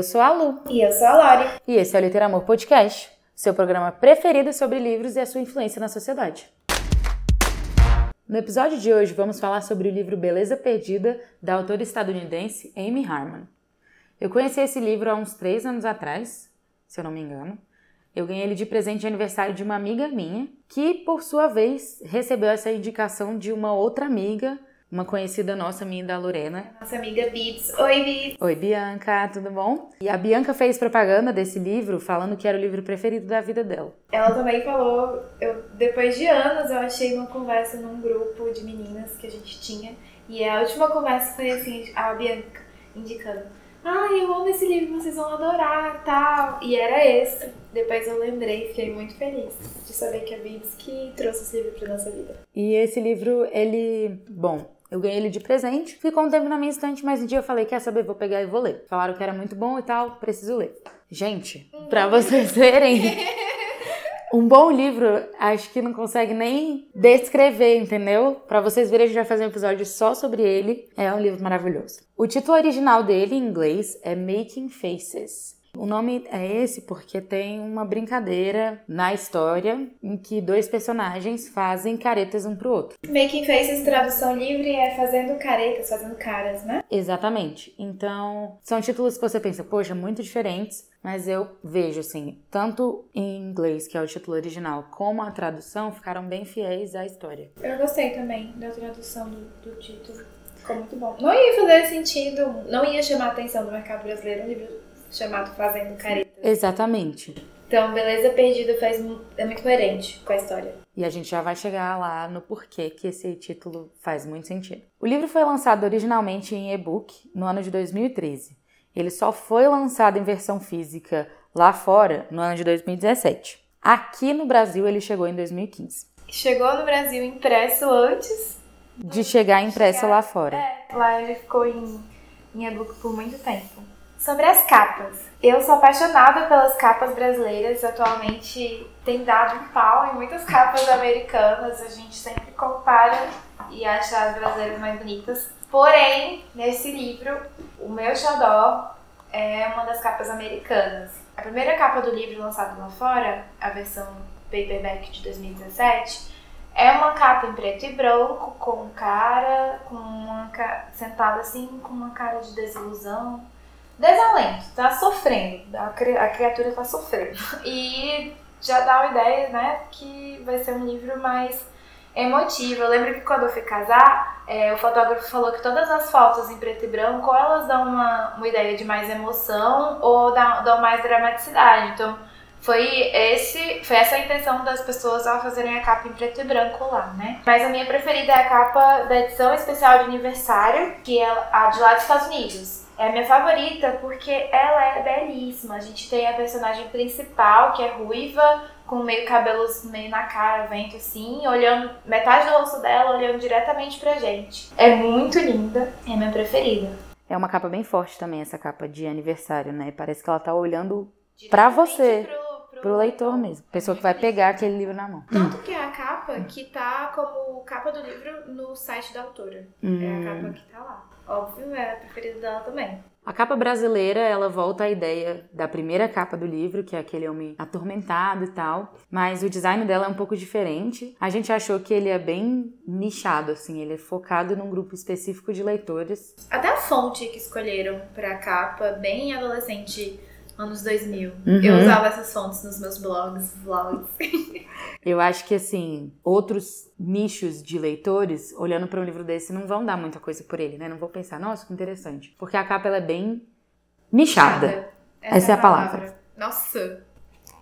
Eu sou a Lu. E eu sou a Lori. E esse é o Literamor Podcast, seu programa preferido sobre livros e a sua influência na sociedade. No episódio de hoje, vamos falar sobre o livro Beleza Perdida, da autora estadunidense Amy Harmon. Eu conheci esse livro há uns três anos atrás, se eu não me engano. Eu ganhei ele de presente de aniversário de uma amiga minha, que, por sua vez, recebeu essa indicação de uma outra amiga uma conhecida nossa, minha da Lorena. Nossa amiga Bibs. Oi, Bibs. Oi, Bianca, tudo bom? E a Bianca fez propaganda desse livro, falando que era o livro preferido da vida dela. Ela também falou, eu, depois de anos, eu achei uma conversa num grupo de meninas que a gente tinha. E a última conversa foi assim, a Bianca indicando. Ah, eu amo esse livro, vocês vão adorar tal. E era esse. Depois eu lembrei, fiquei muito feliz de saber que a Bibs que trouxe esse livro pra nossa vida. E esse livro, ele. Bom, eu ganhei ele de presente, ficou um tempo na minha estante, mas um dia eu falei, quer saber, vou pegar e vou ler. Falaram que era muito bom e tal, preciso ler. Gente, pra vocês verem, um bom livro, acho que não consegue nem descrever, entendeu? Para vocês verem, a gente vai fazer um episódio só sobre ele. É um livro maravilhoso. O título original dele, em inglês, é Making Faces. O nome é esse porque tem uma brincadeira na história em que dois personagens fazem caretas um pro outro. Making Faces, tradução livre, é fazendo caretas, fazendo caras, né? Exatamente. Então, são títulos que você pensa, poxa, muito diferentes, mas eu vejo assim, tanto em inglês, que é o título original, como a tradução ficaram bem fiéis à história. Eu gostei também da tradução do, do título. Ficou muito bom. Não ia fazer sentido, não ia chamar a atenção do mercado brasileiro um livro chamado Fazendo Careta. Exatamente. Então, Beleza Perdida faz, é muito coerente com a história. E a gente já vai chegar lá no porquê que esse título faz muito sentido. O livro foi lançado originalmente em e-book no ano de 2013. Ele só foi lançado em versão física lá fora no ano de 2017. Aqui no Brasil ele chegou em 2015. Chegou no Brasil impresso antes de chegar impresso chegar, lá fora. É, lá ele ficou em, em e-book por muito tempo. Sobre as capas. Eu sou apaixonada pelas capas brasileiras. Atualmente tem dado um pau em muitas capas americanas. A gente sempre compara e acha as brasileiras mais bonitas. Porém, nesse livro, o meu xodó é uma das capas americanas. A primeira capa do livro lançado lá fora, a versão paperback de 2017, é uma capa em preto e branco, com cara, com uma sentado assim, com uma cara de desilusão desalento, tá sofrendo, a criatura tá sofrendo. E já dá uma ideia, né, que vai ser um livro mais emotivo. Eu lembro que quando eu fui casar, é, o fotógrafo falou que todas as fotos em preto e branco, elas dão uma, uma ideia de mais emoção ou dão, dão mais dramaticidade. Então, foi esse foi essa a intenção das pessoas ao fazerem a capa em preto e branco lá, né? Mas a minha preferida é a capa da edição especial de aniversário, que é a de lá dos Estados Unidos. É a minha favorita porque ela é belíssima. A gente tem a personagem principal, que é ruiva, com meio cabelos meio na cara, vento assim, olhando metade do rosto dela, olhando diretamente pra gente. É muito linda, é a minha preferida. É uma capa bem forte também, essa capa de aniversário, né? Parece que ela tá olhando para você. Pro, pro, pro leitor mesmo. Pessoa que vai pegar aquele livro na mão. Tanto que é a capa que tá como capa do livro no site da autora. Hum. É a capa que tá lá. Óbvio, é a preferida dela também. A capa brasileira, ela volta à ideia da primeira capa do livro, que é aquele homem atormentado e tal, mas o design dela é um pouco diferente. A gente achou que ele é bem nichado, assim, ele é focado num grupo específico de leitores. Até a fonte que escolheram para a capa, bem adolescente anos 2000. Uhum. Eu usava essas fontes nos meus blogs, vlogs. Eu acho que, assim, outros nichos de leitores, olhando para um livro desse, não vão dar muita coisa por ele, né? Não vou pensar, nossa, que interessante. Porque a capa, ela é bem nichada. Essa, Essa, é a palavra. palavra. Nossa.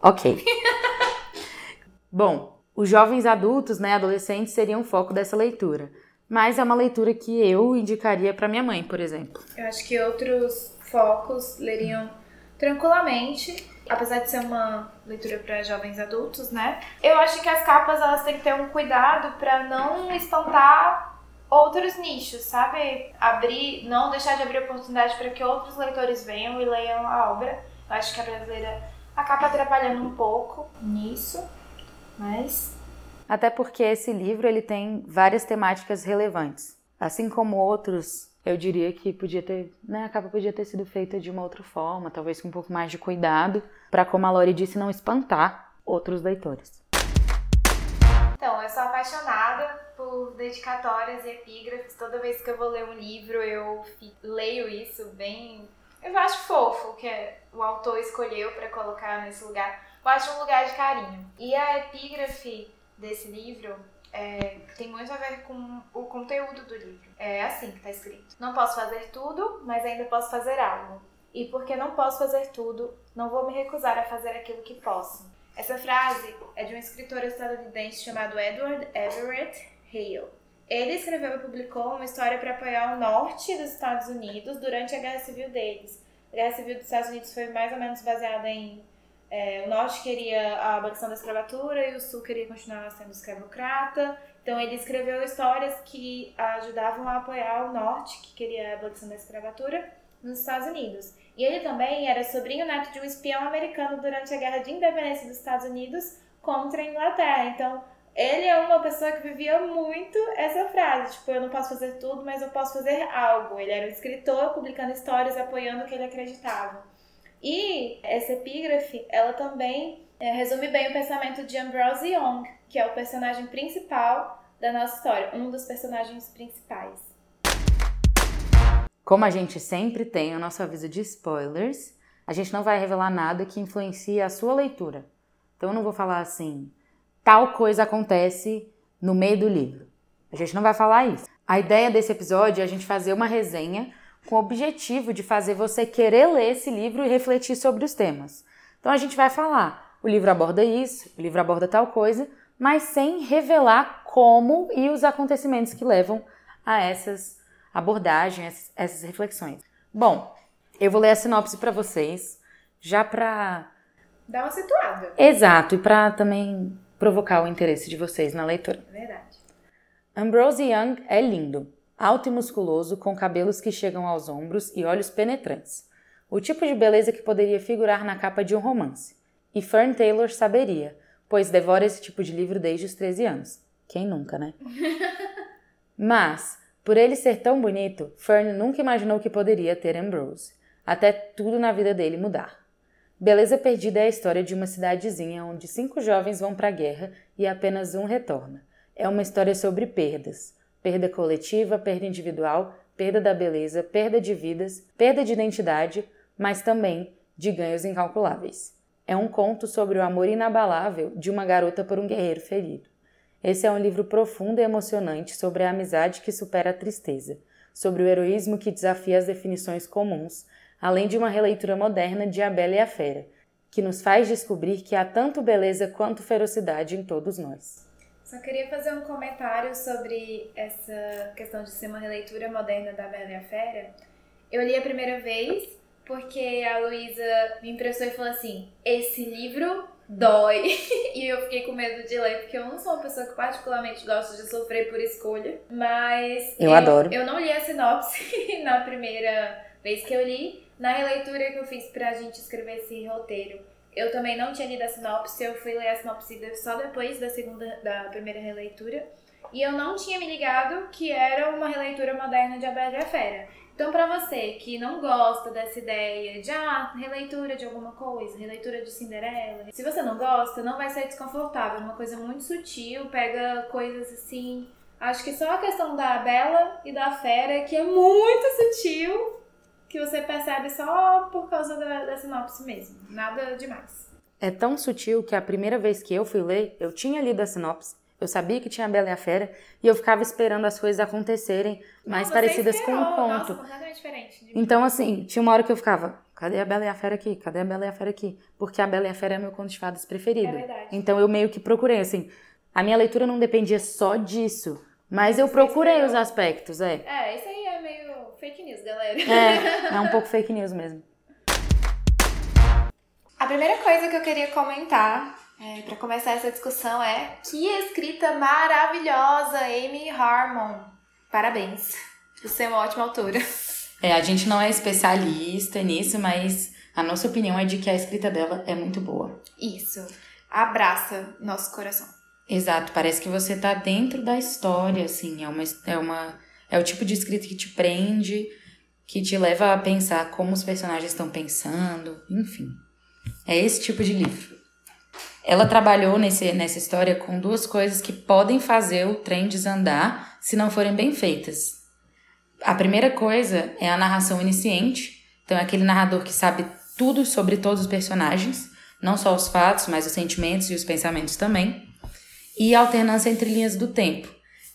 Ok. Bom, os jovens adultos, né, adolescentes, seriam o foco dessa leitura. Mas é uma leitura que eu indicaria para minha mãe, por exemplo. Eu acho que outros focos leriam tranquilamente, apesar de ser uma leitura para jovens adultos, né? Eu acho que as capas elas têm que ter um cuidado para não espantar outros nichos, sabe? Abrir, não deixar de abrir oportunidade para que outros leitores venham e leiam a obra. Eu acho que a brasileira acaba atrapalhando um pouco nisso, mas até porque esse livro ele tem várias temáticas relevantes, assim como outros eu diria que podia ter, né, a capa podia ter sido feita de uma outra forma, talvez com um pouco mais de cuidado, para como a Lori disse, não espantar outros leitores. Então, eu sou apaixonada por dedicatórias e epígrafes. Toda vez que eu vou ler um livro, eu leio isso bem. Eu acho fofo que o autor escolheu para colocar nesse lugar. Eu acho um lugar de carinho. E a epígrafe desse livro é, tem muito a ver com o conteúdo do livro. É assim que está escrito. Não posso fazer tudo, mas ainda posso fazer algo. E porque não posso fazer tudo, não vou me recusar a fazer aquilo que posso. Essa frase é de um escritor estadunidense chamado Edward Everett Hale. Ele escreveu e publicou uma história para apoiar o norte dos Estados Unidos durante a Guerra Civil deles. A Guerra Civil dos Estados Unidos foi mais ou menos baseada em é, o norte queria a abolição da escravatura e o sul queria continuar sendo escravocrata. Então ele escreveu histórias que ajudavam a apoiar o norte, que queria a abolição da escravatura, nos Estados Unidos. E ele também era sobrinho neto de um espião americano durante a Guerra de Independência dos Estados Unidos contra a Inglaterra. Então ele é uma pessoa que vivia muito essa frase, tipo, eu não posso fazer tudo, mas eu posso fazer algo. Ele era um escritor publicando histórias, apoiando o que ele acreditava. E essa epígrafe, ela também é, resume bem o pensamento de Ambrose Young, que é o personagem principal da nossa história, um dos personagens principais. Como a gente sempre tem o nosso aviso de spoilers, a gente não vai revelar nada que influencie a sua leitura. Então eu não vou falar assim, tal coisa acontece no meio do livro. A gente não vai falar isso. A ideia desse episódio é a gente fazer uma resenha com o objetivo de fazer você querer ler esse livro e refletir sobre os temas. Então a gente vai falar, o livro aborda isso, o livro aborda tal coisa, mas sem revelar como e os acontecimentos que levam a essas abordagens, essas reflexões. Bom, eu vou ler a sinopse para vocês, já para dar uma situada. Exato, e para também provocar o interesse de vocês na leitura. Verdade. Ambrose Young é lindo alto e musculoso, com cabelos que chegam aos ombros e olhos penetrantes. O tipo de beleza que poderia figurar na capa de um romance. E Fern Taylor saberia, pois devora esse tipo de livro desde os 13 anos. Quem nunca, né? Mas, por ele ser tão bonito, Fern nunca imaginou que poderia ter Ambrose, até tudo na vida dele mudar. Beleza Perdida é a história de uma cidadezinha onde cinco jovens vão para a guerra e apenas um retorna. É uma história sobre perdas, perda coletiva, perda individual, perda da beleza, perda de vidas, perda de identidade, mas também de ganhos incalculáveis. É um conto sobre o amor inabalável de uma garota por um guerreiro ferido. Esse é um livro profundo e emocionante sobre a amizade que supera a tristeza, sobre o heroísmo que desafia as definições comuns, além de uma releitura moderna de A Bela e a Fera, que nos faz descobrir que há tanto beleza quanto ferocidade em todos nós. Só queria fazer um comentário sobre essa questão de ser uma releitura moderna da Bela e a Fera. Eu li a primeira vez porque a Luísa me emprestou e falou assim: esse livro dói. e eu fiquei com medo de ler, porque eu não sou uma pessoa que particularmente gosta de sofrer por escolha. Mas. Eu, eu adoro. Eu não li a sinopse na primeira vez que eu li. Na releitura que eu fiz pra gente escrever esse roteiro, eu também não tinha lido a sinopse, eu fui ler a sinopse só depois da segunda, da primeira releitura. E eu não tinha me ligado que era uma releitura moderna de A Bela e a Fera. Então, para você que não gosta dessa ideia de ah, releitura de alguma coisa, releitura de Cinderela, se você não gosta, não vai ser desconfortável. É uma coisa muito sutil, pega coisas assim. Acho que só a questão da Bela e da Fera, que é muito sutil, que você percebe só por causa da, da sinopse mesmo. Nada demais. É tão sutil que a primeira vez que eu fui ler, eu tinha lido a sinopse, eu sabia que tinha a Bela e a Fera e eu ficava esperando as coisas acontecerem mais parecidas esperou. com o conto. Nossa, completamente diferente. Então, assim, tinha uma hora que eu ficava, cadê a Bela e a Fera aqui? Cadê a Bela e a Fera aqui? Porque a Bela e a Fera é meu conto de fadas preferido. É verdade. Então eu meio que procurei, assim, a minha leitura não dependia só disso, mas eu procurei os aspectos, é. É, isso aí fake news, galera. É, é um pouco fake news mesmo. A primeira coisa que eu queria comentar é, para começar essa discussão é que escrita maravilhosa, Amy Harmon. Parabéns. Você é uma ótima autora. É, a gente não é especialista nisso, mas a nossa opinião é de que a escrita dela é muito boa. Isso. Abraça nosso coração. Exato, parece que você tá dentro da história, assim, é uma, é uma É o tipo de escrita que te prende, que te leva a pensar como os personagens estão pensando, enfim. É esse tipo de livro. Ela trabalhou nesse, nessa história com duas coisas que podem fazer o trem desandar se não forem bem feitas. A primeira coisa é a narração iniciante, então é aquele narrador que sabe tudo sobre todos os personagens, não só os fatos, mas os sentimentos e os pensamentos também. E a alternância entre linhas do tempo.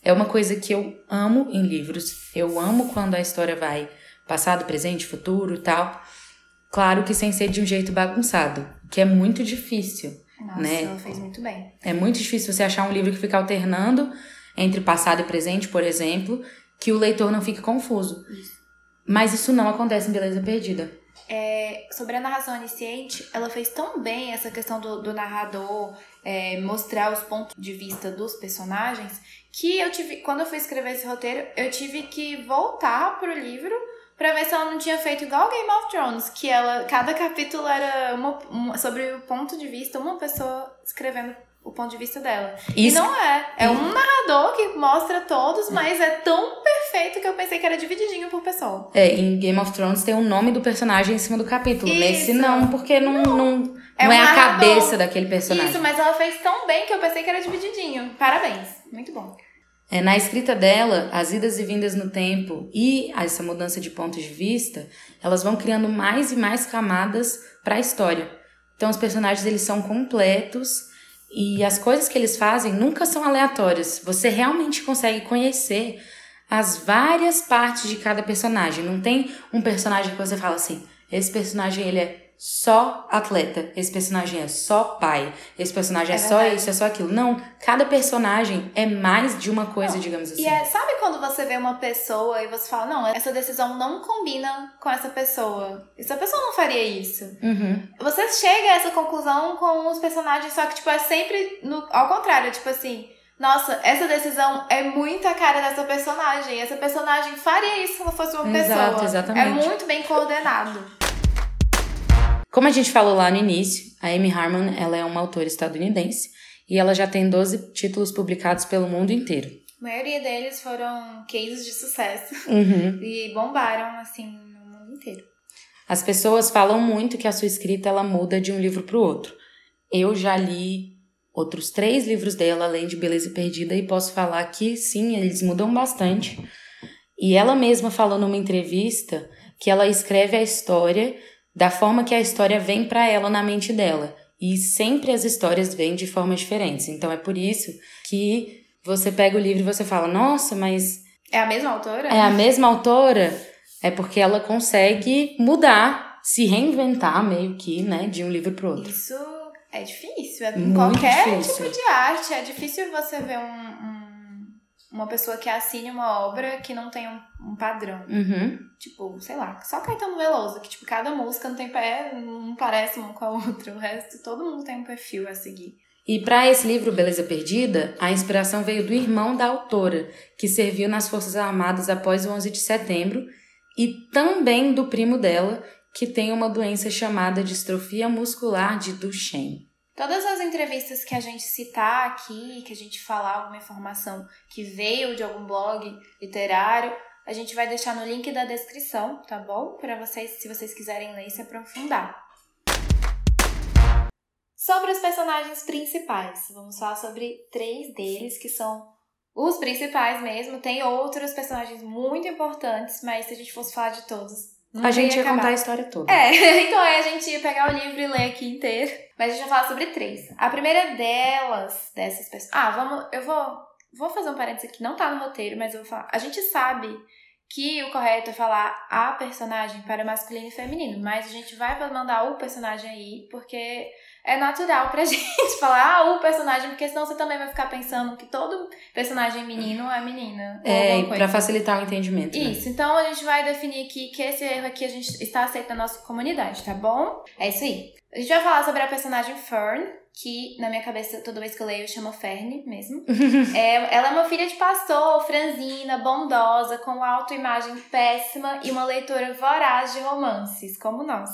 É uma coisa que eu amo em livros. Eu amo quando a história vai passado, presente, futuro e tal. Claro que sem ser de um jeito bagunçado, que é muito difícil. Nossa, né? ela fez muito bem. É muito difícil você achar um livro que fica alternando entre passado e presente, por exemplo, que o leitor não fique confuso. Isso. Mas isso não acontece em Beleza Perdida. É, sobre a narração onisciente, ela fez tão bem essa questão do, do narrador é, mostrar os pontos de vista dos personagens que eu tive, quando eu fui escrever esse roteiro, eu tive que voltar pro livro pra ver se ela não tinha feito igual Game of Thrones, que ela cada capítulo era uma, uma- sobre o ponto de vista, uma pessoa escrevendo o ponto de vista dela. Isso- E não é. É um narrador que mostra todos, mas é tão perfeito que eu pensei que era divididinho por pessoa. É, em Game of Thrones tem o nome do personagem em cima do capítulo. Nesse Isso. não, porque não, não, não É é, um a narrador. cabeça daquele personagem. Isso, mas ela fez tão bem que eu pensei que era divididinho. Parabéns. Muito bom. É, na escrita dela, as idas e vindas no tempo e essa mudança de pontos de vista, elas vão criando mais e mais camadas para a história. Então os personagens eles são completos e as coisas que eles fazem nunca são aleatórias. Você realmente consegue conhecer as várias partes de cada personagem. Não tem um personagem que você fala assim, esse personagem ele é só atleta, esse personagem é só pai, esse personagem é, É só verdade. isso, é só aquilo. Não, cada personagem é mais de uma coisa, digamos assim. E é, sabe quando você vê uma pessoa e você fala, não, essa decisão não combina com essa pessoa. Essa pessoa não faria isso. Uhum. Você chega a essa conclusão com os personagens, só que, tipo, é sempre no, ao contrário, tipo assim. Nossa, essa decisão é muito a cara dessa personagem. Essa personagem faria isso se ela fosse uma Exato, pessoa. exatamente. É muito bem coordenado. Como a gente falou lá no início, a Amy Harmon ela é uma autora estadunidense e ela já tem 12 títulos publicados pelo mundo inteiro. A maioria deles foram cases de sucesso Uhum. e bombaram, assim, no mundo inteiro. As pessoas falam muito que a sua escrita ela muda de um livro para o outro. Eu já li outros três livros dela, além de Beleza Perdida, e posso falar que sim, eles mudam bastante. E ela mesma falou numa entrevista que ela escreve a história da forma que a história vem para ela na mente dela. E sempre as histórias vêm de formas diferentes. Então é por isso que você pega o livro e você fala: "Nossa, mas É a mesma autora? é a mesma autora, é porque ela consegue mudar, se reinventar meio que, né, de um livro pro outro. Isso é difícil. É, em Muito qualquer difícil. tipo de arte, é difícil você ver um, um- uma pessoa que assine uma obra que não tem um, um padrão. Uhum. Tipo, sei lá, só Caetano Veloso, que tipo, cada música não tem pé, não parece uma com a outra. O resto, todo mundo tem um perfil a seguir. E para esse livro Beleza Perdida, a inspiração veio do irmão da autora, que serviu nas Forças Armadas após o 11 de setembro, e também do primo dela, que tem uma doença chamada distrofia muscular de Duchenne. Todas as entrevistas que a gente citar aqui, que a gente falar alguma informação que veio de algum blog literário, a gente vai deixar no link da descrição, tá bom? Para vocês, se vocês quiserem ler e se aprofundar. Sobre os personagens principais, vamos falar sobre três deles que são os principais mesmo. Tem outros personagens muito importantes, mas se a gente fosse falar de todos, não a gente ia acabar. contar a história toda. É, então aí a gente ia pegar o livro e ler aqui inteiro. Mas a gente vai falar sobre três. A primeira delas, dessas pessoas. Ah, vamos. Eu vou. Vou fazer um parênteses aqui, não tá no roteiro, mas eu vou falar. A gente sabe que o correto é falar a personagem para masculino e feminino, mas a gente vai mandar o personagem aí, porque é natural pra gente falar ah, o personagem, porque senão você também vai ficar pensando que todo personagem menino é menina. É, para facilitar o entendimento. né? Isso, então a gente vai definir aqui que esse erro aqui a gente está aceito na nossa comunidade, tá bom? É isso aí. A gente vai falar sobre a personagem Fern, que na minha cabeça, toda vez que eu leio, eu chamo Ferne mesmo. é, ela é uma filha de pastor, franzina, bondosa, com autoimagem péssima e uma leitora voraz de romances, como nós.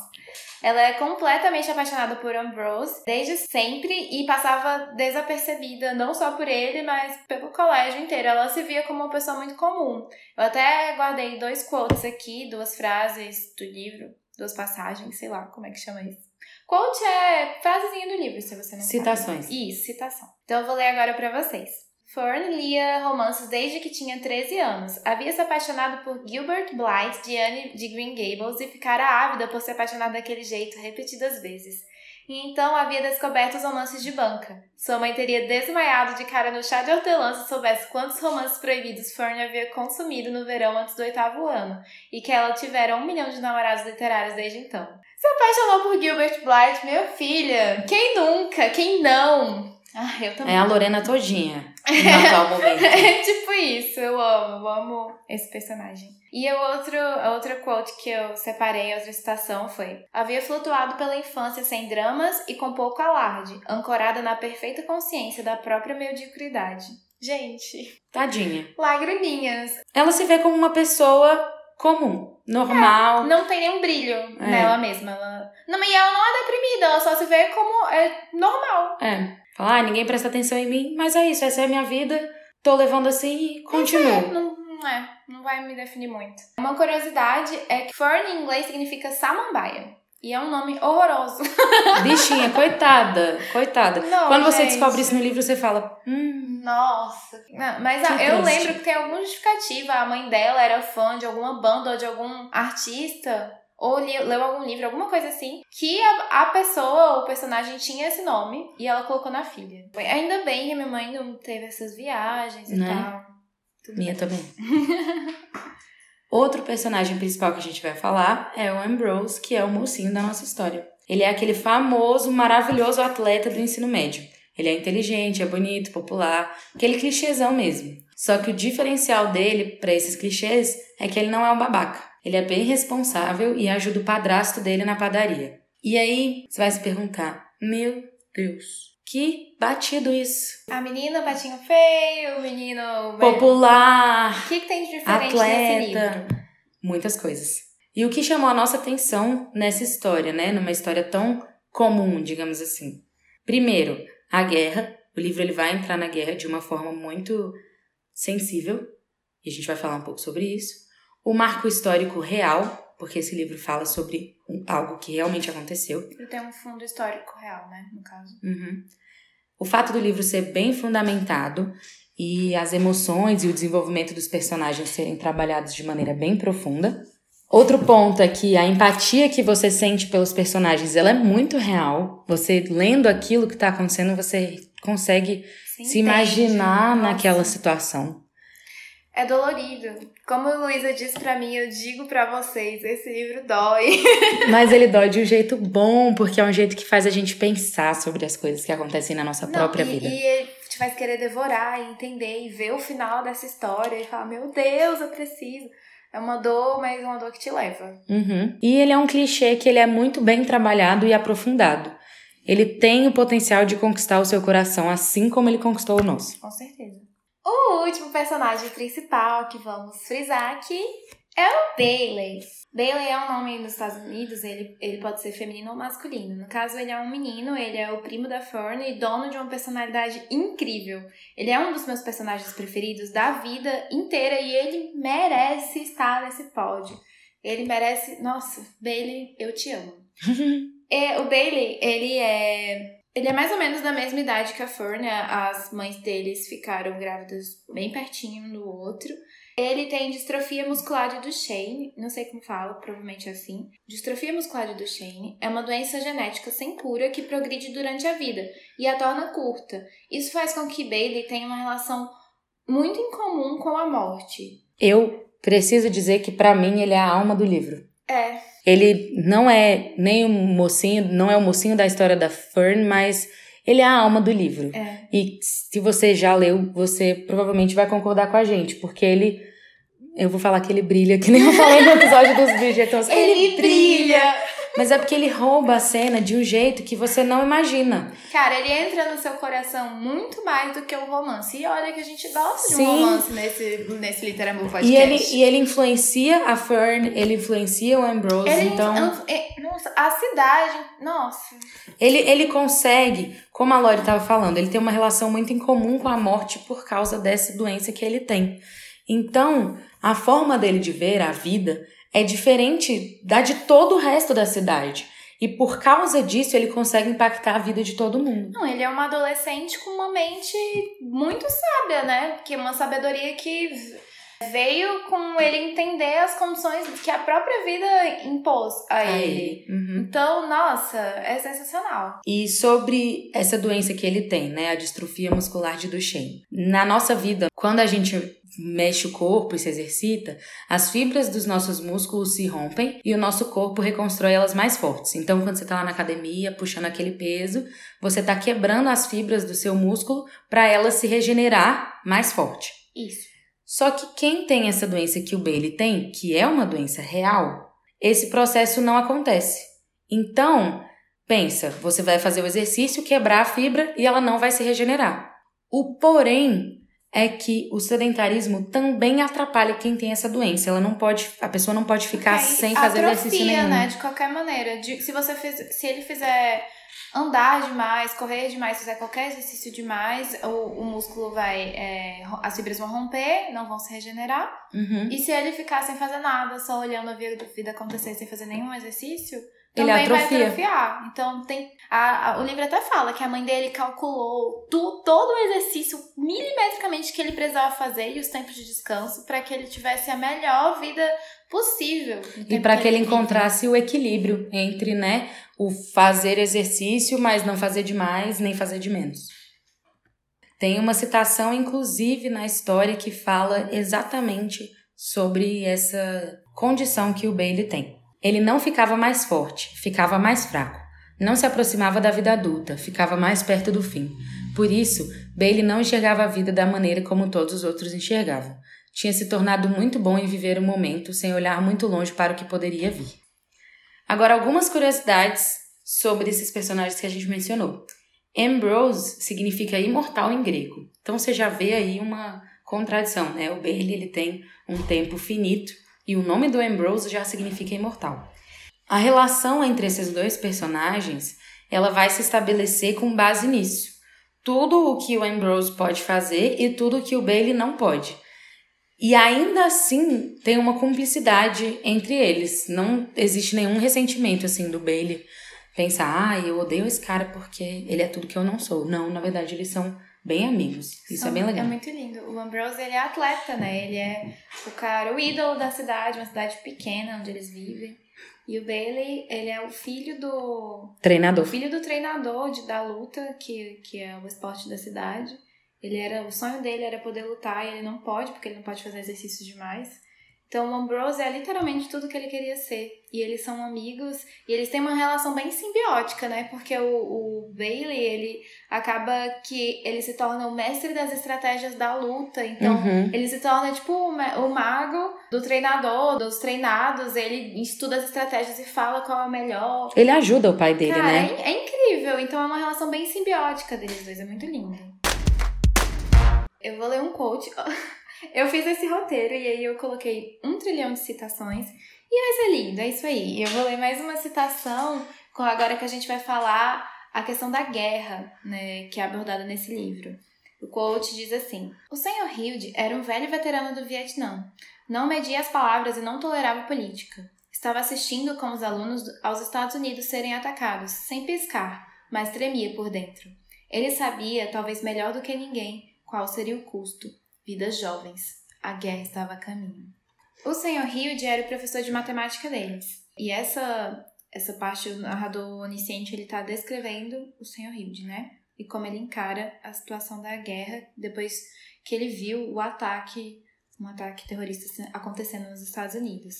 Ela é completamente apaixonada por Ambrose desde sempre e passava desapercebida, não só por ele, mas pelo colégio inteiro. Ela se via como uma pessoa muito comum. Eu até guardei dois quotes aqui, duas frases do livro, duas passagens, sei lá como é que chama isso. Quote é frasezinha do livro, se você não Citações. sabe. Isso, citação. Então eu vou ler agora para vocês. Fern lia romances desde que tinha 13 anos. Havia se apaixonado por Gilbert Blythe de Anne de Green Gables e ficara ávida por se apaixonar daquele jeito repetidas vezes. E então havia descoberto os romances de banca. Sua mãe teria desmaiado de cara no chá de hortelã se soubesse quantos romances proibidos Fern havia consumido no verão antes do oitavo ano, e que ela tivera um milhão de namorados literários desde então. Se apaixonou por Gilbert Blythe, minha filha! Quem nunca? Quem não? Ah, eu também. É a Lorena todinha, no atual momento. É tipo isso, eu amo, eu amo esse personagem. E o outro, a outra quote que eu separei, a outra citação foi: Havia flutuado pela infância sem dramas e com pouco alarde, ancorada na perfeita consciência da própria mediocridade. Gente, Tadinha. lagriminhas. Ela se vê como uma pessoa comum, normal. Não tem nenhum brilho nela mesma. Ela... Não, e ela não é deprimida, ela só se vê como é normal. É. Falar, ah, ninguém presta atenção em mim, mas é isso, essa é a minha vida, tô levando assim e continuo. Não, não é, não vai me definir muito. Uma curiosidade é que Fern em inglês significa samambaia. E é um nome horroroso. Bichinha, coitada, coitada. Não, Quando você gente. descobre isso no livro, você fala, hum, Nossa. Não, mas a- eu triste. lembro que tem alguma justificativa. A mãe dela era fã de alguma banda ou de algum artista. Ou li- leu algum livro, alguma coisa assim. Que a, a pessoa, o personagem, tinha esse nome. E ela colocou na filha. Ainda bem que minha mãe não teve essas viagens e Né? tal. Tudo minha bem. também. Outro personagem principal que a gente vai falar é o Ambrose, que é o mocinho da nossa história. Ele é aquele famoso, maravilhoso atleta do ensino médio. Ele é inteligente, é bonito, popular, aquele clichêzão mesmo. Só que o diferencial dele para esses clichês é que ele não é um babaca. Ele é bem responsável e ajuda o padrasto dele na padaria. E aí, você vai se perguntar: Meu Deus, que batido isso! A menina, patinho feio, o menino. Popular, O que, que tem de diferente atleta, muitas coisas. E o que chamou a nossa atenção nessa história, né? Numa história tão comum, digamos assim. Primeiro, a guerra. O livro ele vai entrar na guerra de uma forma muito sensível, e a gente vai falar um pouco sobre isso. O marco histórico real, porque esse livro fala sobre algo que realmente aconteceu. Ele tem um fundo histórico real, né? No caso. Uhum. O fato do livro ser bem fundamentado e as emoções e o desenvolvimento dos personagens serem trabalhados de maneira bem profunda. Outro ponto é que a empatia que você sente pelos personagens, ela é muito real. Você lendo aquilo que está acontecendo, você consegue se, entende. imaginar Nossa. naquela situação. É dolorido. Como a Luísa disse pra mim, eu digo pra vocês, esse livro dói. Mas ele dói de um jeito bom, porque é um jeito que faz a gente pensar sobre as coisas que acontecem na nossa própria e, vida. E ele te faz querer devorar e entender e ver o final dessa história e falar, meu Deus, eu preciso. É uma dor, mas uma dor que te leva. Uhum. E ele é um clichê que ele é muito bem trabalhado e aprofundado. Ele tem o potencial de conquistar o seu coração, assim como ele conquistou o nosso. Com certeza. O último personagem principal que vamos frisar aqui é o Bailey. Bailey é um nome nos Estados Unidos, ele, ele pode ser feminino ou masculino. No caso, ele é um menino, ele é o primo da Fern e dono de uma personalidade incrível. Ele é um dos meus personagens preferidos da vida inteira e ele merece estar nesse pódio. Ele merece. Nossa, Bailey, eu te amo. É, o Bailey, ele é. Ele é mais ou menos da mesma idade que a Fern, né? As mães deles ficaram grávidas bem pertinho um do outro. Ele tem distrofia muscular de Duchenne, não sei como fala, provavelmente é assim. Distrofia muscular de Duchenne é uma doença genética sem cura que progride durante a vida e a torna curta. Isso faz com que Bailey tenha uma relação muito incomum com a morte. Eu preciso dizer que pra mim ele é a alma do livro. É, Ele não é nem o mocinho, não é o mocinho da história da Fern, mas ele é a alma do livro. é. E se você já leu, você provavelmente vai concordar com a gente, porque ele eu vou falar que ele brilha, que nem eu falei no episódio dos Bridgertons. Ele brilha! Mas é porque ele rouba a cena de um jeito que você não imagina. Cara, ele entra no seu coração muito mais do que o romance. E olha que a gente gosta de Sim. um romance nesse, nesse Literamor Podcast. E ele, e ele influencia a Fern, ele influencia o Ambrose, Ele- então é- nossa, a cidade, nossa. ele, ele consegue, como a Lori estava falando, ele tem uma relação muito em comum com a morte por causa dessa doença que ele tem. Então, a forma dele de ver a vida é diferente da de todo o resto da cidade. E por causa disso, ele consegue impactar a vida de todo mundo. Não, ele é uma adolescente com uma mente muito sábia, né? Porque uma sabedoria que veio com ele entender as condições que a própria vida impôs a ele. Uhum. Então, nossa, é sensacional. E sobre essa doença que ele tem, né, a distrofia muscular de Duchenne. Na nossa vida, quando a gente mexe o corpo e se exercita, as fibras dos nossos músculos se rompem e o nosso corpo reconstrói elas mais fortes. Então, quando você está lá na academia, puxando aquele peso, você está quebrando as fibras do seu músculo para elas se regenerar mais forte. Isso. Só que quem tem essa doença que o Bailey tem, que é uma doença real, esse processo não acontece. Então, pensa, você vai fazer o exercício, quebrar a fibra e ela não vai se regenerar. O porém é que o sedentarismo também atrapalha quem tem essa doença. Ela não pode, a pessoa não pode ficar Aí sem fazer atrofia, exercício nenhum. né? De qualquer maneira. De- se você fiz, se ele fizer andar demais, correr demais, fizer qualquer exercício demais, o, o músculo vai. é, as fibras vão romper, não vão se regenerar. Uhum. E se ele ficar sem fazer nada, só olhando a vida acontecer sem fazer nenhum exercício, Ele também vai atrofia. atrofiar. Então tem. a- a- o livro até fala que a mãe dele calculou tu- todo o exercício milimetricamente que ele precisava fazer e os tempos de descanso para que ele tivesse a melhor vida possível. E para que ele vive. encontrasse o equilíbrio entre, né, o fazer exercício, mas não fazer demais, nem fazer de menos. Tem uma citação, inclusive, na história que fala exatamente sobre essa condição que o Bailey tem. Ele não ficava mais forte, ficava mais fraco. Não se aproximava da vida adulta, ficava mais perto do fim. Por isso, Bailey não enxergava a vida da maneira como todos os outros enxergavam. Tinha se tornado muito bom em viver o momento sem olhar muito longe para o que poderia vir. Agora, algumas curiosidades sobre esses personagens que a gente mencionou. Ambrose significa imortal em grego. Então você já vê aí uma contradição, né? O Bailey ele tem um tempo finito e o nome do Ambrose já significa imortal. A relação entre esses dois personagens, ela vai se estabelecer com base nisso. Tudo o que o Ambrose pode fazer e tudo o que o Bailey não pode. E ainda assim tem uma cumplicidade entre eles. Não existe nenhum ressentimento assim do Bailey pensar, ah, eu odeio esse cara porque ele é tudo que eu não sou. Não, na verdade eles são bem amigos. Isso é bem legal. É muito lindo. O Ambrose, ele é atleta, né? Ele é o cara, o ídolo da cidade, uma cidade pequena onde eles vivem. E o Bailey, ele é o filho do Treinador. filho do treinador de, da luta, que, que é o esporte da cidade. Ele era, o sonho dele era poder lutar e ele não pode, porque ele não pode fazer exercícios demais. Então o Ambrose é literalmente tudo que ele queria ser. E eles são amigos e eles têm uma relação bem simbiótica, né? Porque o, o Bailey, ele acaba que ele se torna o mestre das estratégias da luta. Então Uhum. ele se torna tipo o ma- o mago do treinador, dos treinados. Ele estuda as estratégias e fala qual é o melhor. Ele ajuda o pai dele, Cara, né? é, é incrível. Então é uma relação bem simbiótica deles dois. É muito lindo. Eu vou ler um quote. Eu fiz esse roteiro e aí eu coloquei um trilhão de citações. E vai ser lindo, é isso aí. Eu vou ler mais uma citação com agora que a gente vai falar a questão da guerra, né, que é abordada nesse livro. O quote diz assim: O Sr. Hilde era um velho veterano do Vietnã. Não media as palavras e não tolerava política. Estava assistindo com os alunos aos Estados Unidos serem atacados, sem piscar, mas tremia por dentro. Ele sabia, talvez melhor do que ninguém, qual seria o custo. Vidas jovens. A guerra estava a caminho. O Sr. Hilde era o professor de matemática deles. E essa essa parte, o narrador onisciente, ele tá descrevendo o Sr. Hilde, né? E como ele encara a situação da guerra depois que ele viu o ataque, um ataque terrorista acontecendo nos Estados Unidos.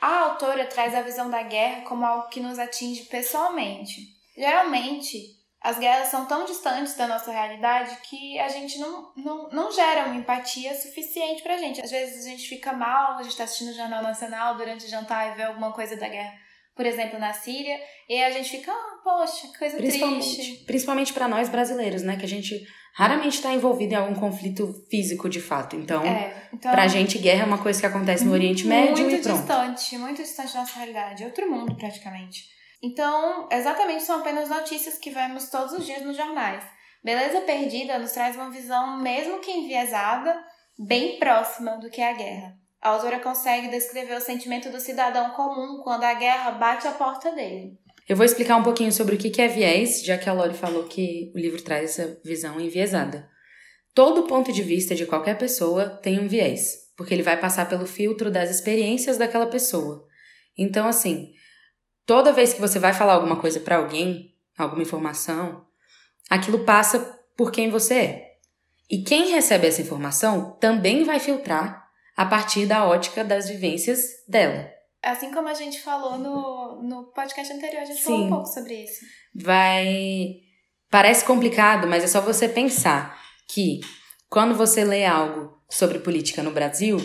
A autora traz a visão da guerra como algo que nos atinge pessoalmente. Geralmente, as guerras são tão distantes da nossa realidade que a gente não, não, não gera uma empatia suficiente pra gente. Às vezes a gente fica mal, a gente tá assistindo o Jornal Nacional durante o jantar e vê alguma coisa da guerra por exemplo, na Síria, e a gente fica, ah, poxa, coisa Principalmente, triste. principalmente para nós brasileiros, né? Que a gente raramente está envolvido em algum conflito físico de fato. Então, É, então, pra gente, guerra é uma coisa que acontece no Oriente Médio muito e pronto. distante, muito distante da nossa realidade, outro mundo praticamente. Então, exatamente são apenas notícias que vemos todos os dias nos jornais. Beleza Perdida nos traz uma visão, mesmo que enviesada, bem próxima do que é a guerra. A autora consegue descrever o sentimento do cidadão comum quando a guerra bate a porta dele. Eu vou explicar um pouquinho sobre o que que é viés, já que a Lori falou que o livro traz essa visão enviesada. Todo ponto de vista de qualquer pessoa tem um viés, porque ele vai passar pelo filtro das experiências daquela pessoa. Então, assim, toda vez que você vai falar alguma coisa pra alguém, alguma informação, aquilo passa por quem você é. E quem recebe essa informação também vai filtrar a partir da ótica das vivências dela. Assim como a gente falou no, no podcast anterior, a gente Sim. falou um pouco sobre isso. vai. Parece complicado, mas é só você pensar que quando você lê algo sobre política no Brasil,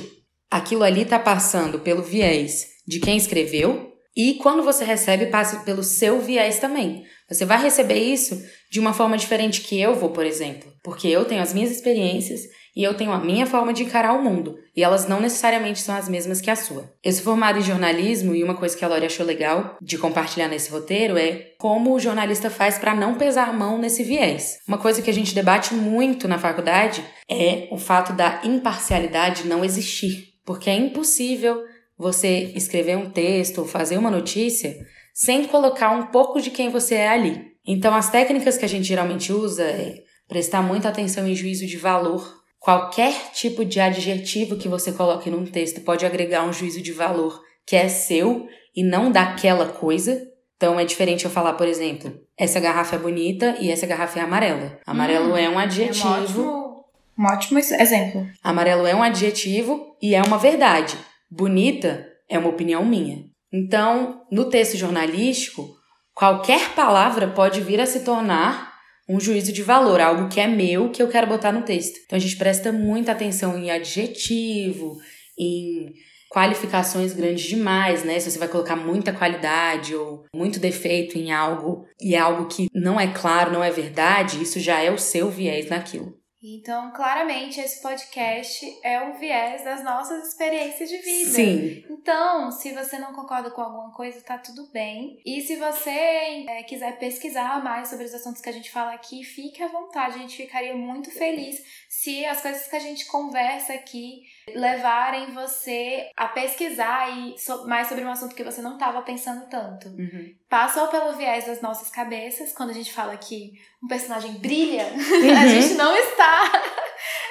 aquilo ali tá passando pelo viés de quem escreveu e quando você recebe, passa pelo seu viés também. Você vai receber isso de uma forma diferente que eu vou, por exemplo, porque eu tenho as minhas experiências e eu tenho a minha forma de encarar o mundo, e elas não necessariamente são as mesmas que a sua. Eu sou formada em jornalismo e uma coisa que a Lori achou legal de compartilhar nesse roteiro é como o jornalista faz para não pesar a mão nesse viés. Uma coisa que a gente debate muito na faculdade é o fato da imparcialidade não existir, porque é impossível você escrever um texto ou fazer uma notícia sem colocar um pouco de quem você é ali. Então, as técnicas que a gente geralmente usa é prestar muita atenção em juízo de valor. Qualquer tipo de adjetivo que você coloque num texto pode agregar um juízo de valor que é seu e não daquela coisa. Então, é diferente eu falar, por exemplo, essa garrafa é bonita e essa garrafa é amarela. Amarelo Hum, é um É adjetivo. um ótimo, um ótimo exemplo. Amarelo é um adjetivo e é uma verdade. Bonita é uma opinião minha. Então, no texto jornalístico, qualquer palavra pode vir a se tornar um juízo de valor, algo que é meu, que eu quero botar no texto. Então, a gente presta muita atenção em adjetivo, em qualificações grandes demais, né? Se você vai colocar muita qualidade ou muito defeito em algo e é algo que não é claro, não é verdade, isso já é o seu viés naquilo. Então, claramente, esse podcast é um viés das nossas experiências de vida. Sim. Então, se você não concorda com alguma coisa, tá tudo bem. E se você é, quiser pesquisar mais sobre os assuntos que a gente fala aqui, fique à vontade. A gente ficaria muito feliz se as coisas que a gente conversa aqui levarem você a pesquisar e mais sobre um assunto que você não estava pensando tanto. Uhum. Passou pelo viés das nossas cabeças, quando a gente fala que um personagem brilha, a Uhum. gente não está.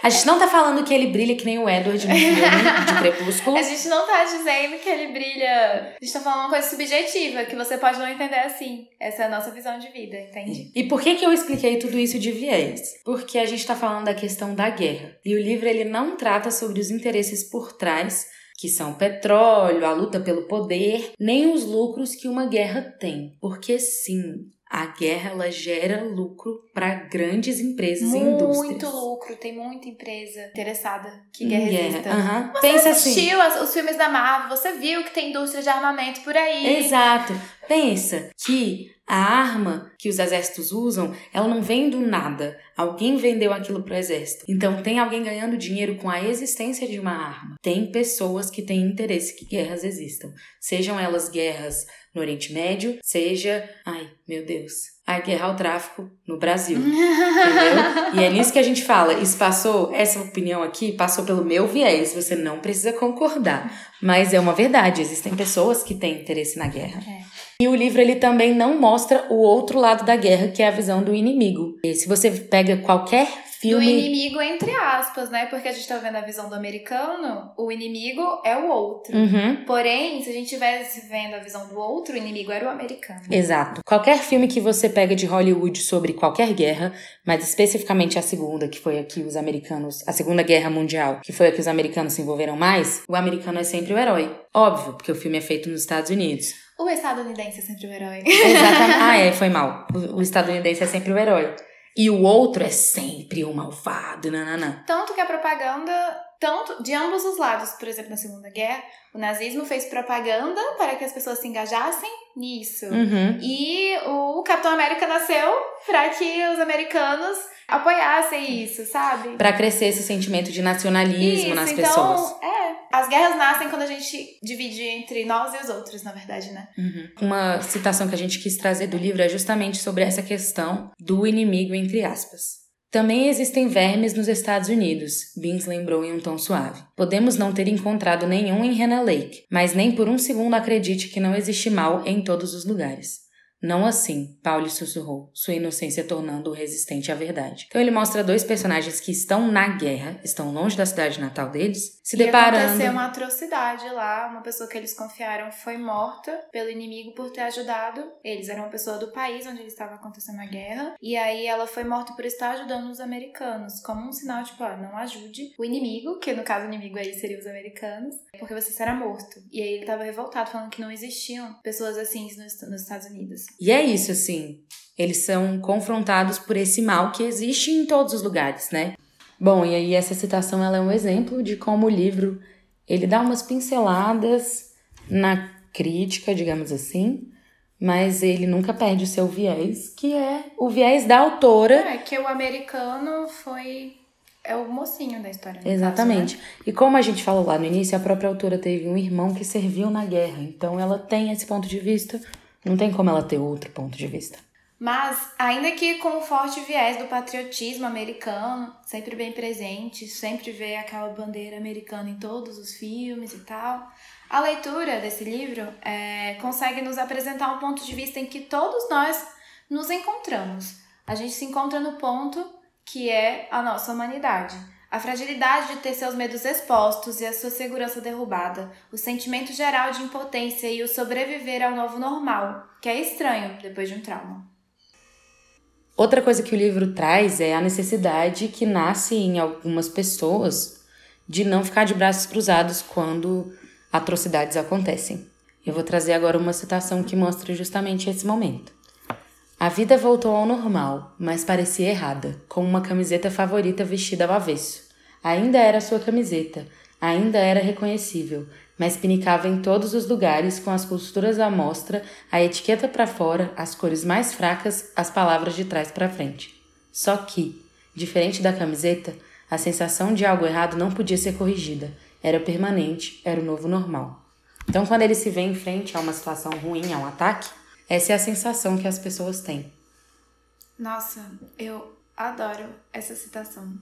A gente não tá falando que ele brilha que nem o Edward no filme de Crepúsculo. A gente não tá dizendo que ele brilha. A gente tá falando uma coisa subjetiva, que você pode não entender assim. Essa é a nossa visão de vida, entende? E por que que eu expliquei tudo isso de viés? Porque a gente tá falando da questão da guerra. E o livro ele não trata sobre os interesses por trás, que são o petróleo, a luta pelo poder, nem os lucros que uma guerra tem. Porque sim, a guerra ela gera lucro para grandes empresas e indústrias. Muito lucro, tem muita empresa interessada que guerra. Você Pensa assim. assistiu as- os filmes da Marvel, você viu que tem indústria de armamento por aí. Exato. Pensa que a arma que os exércitos usam, ela não vem do nada. Alguém vendeu aquilo pro exército. Então tem alguém ganhando dinheiro com a existência de uma arma. Tem pessoas que têm interesse que guerras existam. Sejam elas guerras no Oriente Médio, seja, ai, meu Deus, a guerra ao tráfico no Brasil. Entendeu? E é nisso que a gente fala. Isso passou, essa opinião aqui passou pelo meu viés. Você não precisa concordar. Mas é uma verdade. Existem pessoas que têm interesse na guerra. É. E o livro ele também não mostra o outro lado da guerra, que é a visão do inimigo. E se você pega qualquer Do filme. inimigo, entre aspas, né? Porque a gente tá vendo a visão do americano, o inimigo é o outro. Uhum. Porém, se a gente estivesse vendo a visão do outro, o inimigo era o americano. Exato. Qualquer filme que você pega de Hollywood sobre qualquer guerra, mas especificamente a segunda, que foi a que os americanos, a Segunda Guerra Mundial, que foi a que os americanos se envolveram mais, o americano é sempre o herói. Óbvio, porque o filme é feito nos Estados Unidos. O estadunidense é sempre o herói. Exatamente. Ah, é, foi mal. O, o estadunidense é sempre o herói. E o outro é sempre o malvado, nananã. Tanto que a propaganda tanto de ambos os lados. Por exemplo, na Segunda Guerra, o nazismo fez propaganda para que as pessoas se engajassem nisso. Uhum. E o Capitão América nasceu para que os americanos apoiassem isso, sabe? Pra crescer esse sentimento de nacionalismo Isso, nas então, pessoas. é. As guerras nascem quando a gente divide entre nós e os outros, na verdade, né? Uhum. Uma citação que a gente quis trazer do livro é justamente sobre essa questão do inimigo, entre aspas. Também existem vermes nos Estados Unidos, Beans lembrou em um tom suave. Podemos não ter encontrado nenhum em Hannah Lake, mas nem por um segundo acredite que não existe mal em todos os lugares. Não assim, Pauli sussurrou, sua inocência tornando-o resistente à verdade. Então ele mostra dois personagens que estão na guerra, estão longe da cidade natal deles, se e deparando. aconteceu uma atrocidade lá, uma pessoa que eles confiaram foi morta pelo inimigo por ter ajudado. Eles eram uma pessoa do país onde estava acontecendo a guerra, e aí ela foi morta por estar ajudando os americanos, como um sinal tipo, ah, não ajude o inimigo, que no caso o inimigo aí seria os americanos, porque você será morto. E aí ele estava revoltado, falando que não existiam pessoas assim nos, nos Estados Unidos. E é isso, assim. Eles são confrontados por esse mal que existe em todos os lugares, né? Bom, e aí essa citação ela é um exemplo de como o livro ele dá umas pinceladas na crítica, digamos assim, mas ele nunca perde o seu viés, que é o viés da autora. É, que o americano foi. É o mocinho da história. Exatamente. caso, né? E como a gente falou lá no início, a própria autora teve um irmão que serviu na guerra, então ela tem esse ponto de vista, não tem como ela ter outro ponto de vista. Mas, ainda que com o forte viés do patriotismo americano, sempre bem presente, sempre vê aquela bandeira americana em todos os filmes e tal, a leitura desse livro é, consegue nos apresentar um ponto de vista em que todos nós nos encontramos. A gente se encontra no ponto que é a nossa humanidade. A fragilidade de ter seus medos expostos e a sua segurança derrubada, o sentimento geral de impotência e o sobreviver ao novo normal, que é estranho depois de um trauma. Outra coisa que o livro traz é a necessidade que nasce em algumas pessoas de não ficar de braços cruzados quando atrocidades acontecem. Eu vou trazer agora uma citação que mostra justamente esse momento. A vida voltou ao normal, mas parecia errada, com uma camiseta favorita vestida ao avesso. Ainda era sua camiseta, ainda era reconhecível, mas pinicava em todos os lugares com as costuras à mostra, a etiqueta para fora, as cores mais fracas, as palavras de trás para frente. Só que, diferente da camiseta, a sensação de algo errado não podia ser corrigida. Era permanente, era o novo normal. Então, quando ele se vê em frente a uma situação ruim, a um ataque, essa é a sensação que as pessoas têm. Nossa, eu adoro essa citação.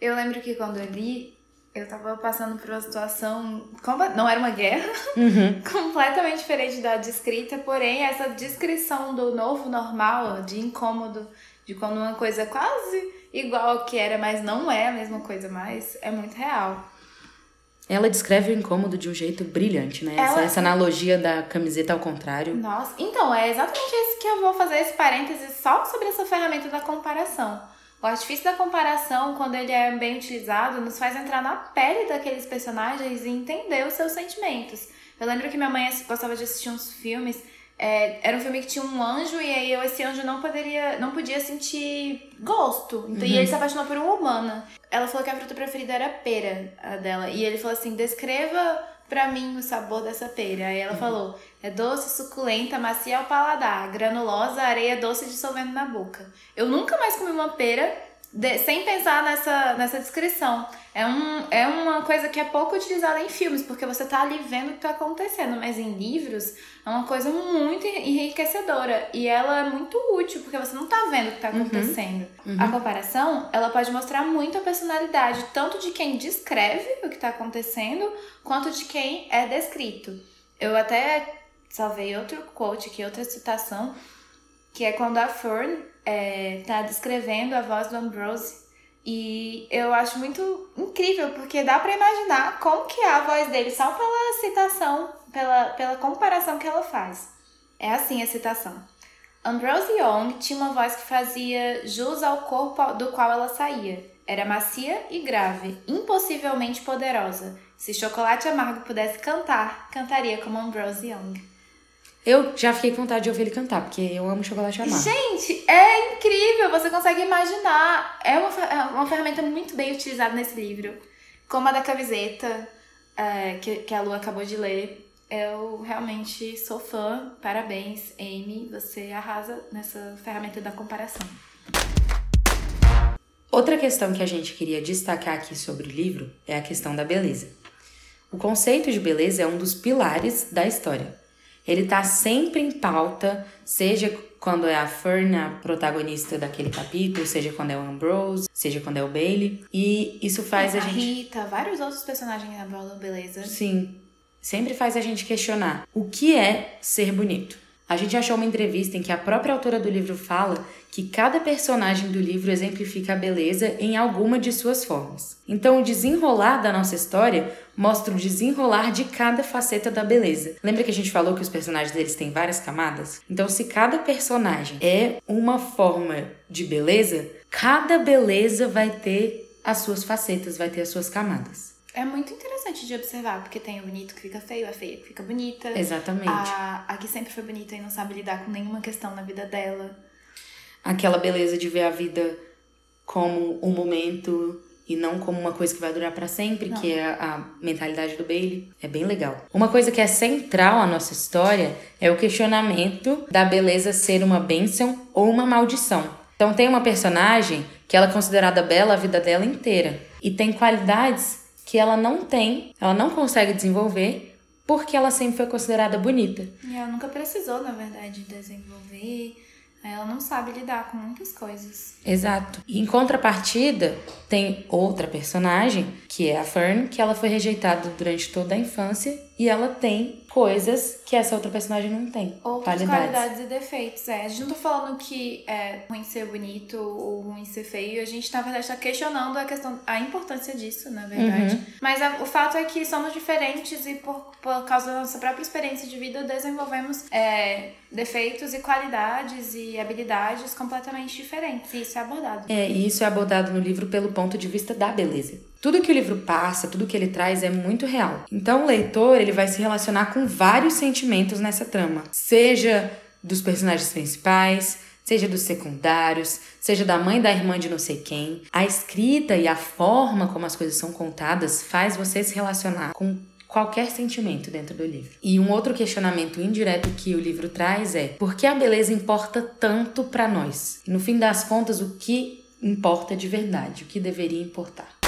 Eu lembro que quando eu li, eu tava passando por uma situação. Não era uma guerra, Uhum. completamente diferente da descrita, porém, essa descrição do novo normal, de incômodo, de quando uma coisa quase igual ao que era, mas não é a mesma coisa mais, é muito real. Ela descreve o incômodo de um jeito brilhante, né? Essa, Ela- essa analogia da camiseta ao contrário. Nossa, então, é exatamente isso que eu vou fazer esse parêntese só sobre essa ferramenta da comparação. O artifício da comparação, quando ele é bem utilizado, nos faz entrar na pele daqueles personagens e entender os seus sentimentos. Eu lembro que minha mãe gostava de assistir uns filmes. É, era um filme que tinha um anjo e aí eu, esse anjo não poderia, não podia sentir gosto. Então, E ele se apaixonou por uma humana. Ela falou que a fruta preferida era a pera a dela. E ele falou assim: descreva pra mim o sabor dessa pera. Aí ela falou: é doce, suculenta, macia ao paladar, granulosa, areia doce dissolvendo na boca. Eu nunca mais comi uma pera de- sem pensar nessa, nessa descrição. É, um, é uma coisa que é pouco utilizada em filmes, porque você tá ali vendo o que tá acontecendo, mas em livros é uma coisa muito enriquecedora e ela é muito útil, porque você não tá vendo o que tá acontecendo. A comparação, ela pode mostrar muito a personalidade, tanto de quem descreve o que tá acontecendo, quanto de quem é descrito. Eu até salvei outro quote aqui, outra citação, que é quando a Fern é, tá descrevendo a voz do Ambrose. E eu acho muito incrível, porque dá pra imaginar como que é a voz dele, só pela citação, pela, pela comparação que ela faz. É assim a citação. Ambrose Young tinha uma voz que fazia jus ao corpo do qual ela saía. Era macia e grave, impossivelmente poderosa. Se Chocolate Amargo pudesse cantar, cantaria como Ambrose Young. Eu já fiquei com vontade de ouvir ele cantar, porque eu amo chocolate amargo. Gente, é incrível! Você consegue imaginar. É uma, é uma ferramenta muito bem utilizada nesse livro. Como a da camiseta, é, que, que a Lu acabou de ler, eu realmente sou fã. Parabéns, Amy. Você arrasa nessa ferramenta da comparação. Outra questão que a gente queria destacar aqui sobre o livro é a questão da beleza. O conceito de beleza é um dos pilares da história. Ele está sempre em pauta, seja quando é a Fern a protagonista daquele capítulo, seja quando é o Ambrose, seja quando é o Bailey. E isso faz a, a gente. Rita, vários outros personagens da beleza. Sim sempre faz a gente questionar o que é ser bonito. A gente achou uma entrevista em que a própria autora do livro fala que cada personagem do livro exemplifica a beleza em alguma de suas formas. Então, o desenrolar da nossa história mostra o desenrolar de cada faceta da beleza. Lembra que a gente falou que os personagens deles têm várias camadas? Então, se cada personagem é uma forma de beleza, cada beleza vai ter as suas facetas, vai ter as suas camadas. É muito interessante de observar, porque tem o bonito que fica feio, a feia que fica bonita. Exatamente. A, a que sempre foi bonita e não sabe lidar com nenhuma questão na vida dela. Aquela beleza de ver a vida como um momento e não como uma coisa que vai durar para sempre, não. que é a mentalidade do Bailey. É bem legal. Uma coisa que é central à nossa história é o questionamento da beleza ser uma bênção ou uma maldição. Então tem uma personagem que ela é considerada bela a vida dela inteira e tem qualidades que ela não tem, ela não consegue desenvolver porque ela sempre foi considerada bonita. E ela nunca precisou, na verdade, desenvolver ela não sabe lidar com muitas coisas. Exato. Em contrapartida, tem outra personagem, que é a Fern, que ela foi rejeitada durante toda a infância e ela tem coisas que essa outra personagem não tem. Outras qualidades, qualidades e defeitos. É, a gente não tá falando que é ruim ser bonito ou ruim ser feio. A gente, na verdade, tá questionando a questão, a importância disso, na verdade. Uhum. Mas a, o fato é que somos diferentes e por, por causa da nossa própria experiência de vida, desenvolvemos é, defeitos e qualidades e habilidades completamente diferentes. E isso é abordado. É, e isso é abordado no livro pelo ponto de vista da beleza. Tudo que o livro passa, tudo que ele traz é muito real. Então o leitor, ele vai se relacionar com vários sentimentos nessa trama, seja dos personagens principais, seja dos secundários, seja da mãe da irmã de não sei quem. A escrita e a forma como as coisas são contadas faz você se relacionar com qualquer sentimento dentro do livro. E um outro questionamento indireto que o livro traz é: por que a beleza importa tanto para nós? no fim das contas, o que importa de verdade, o que deveria importar?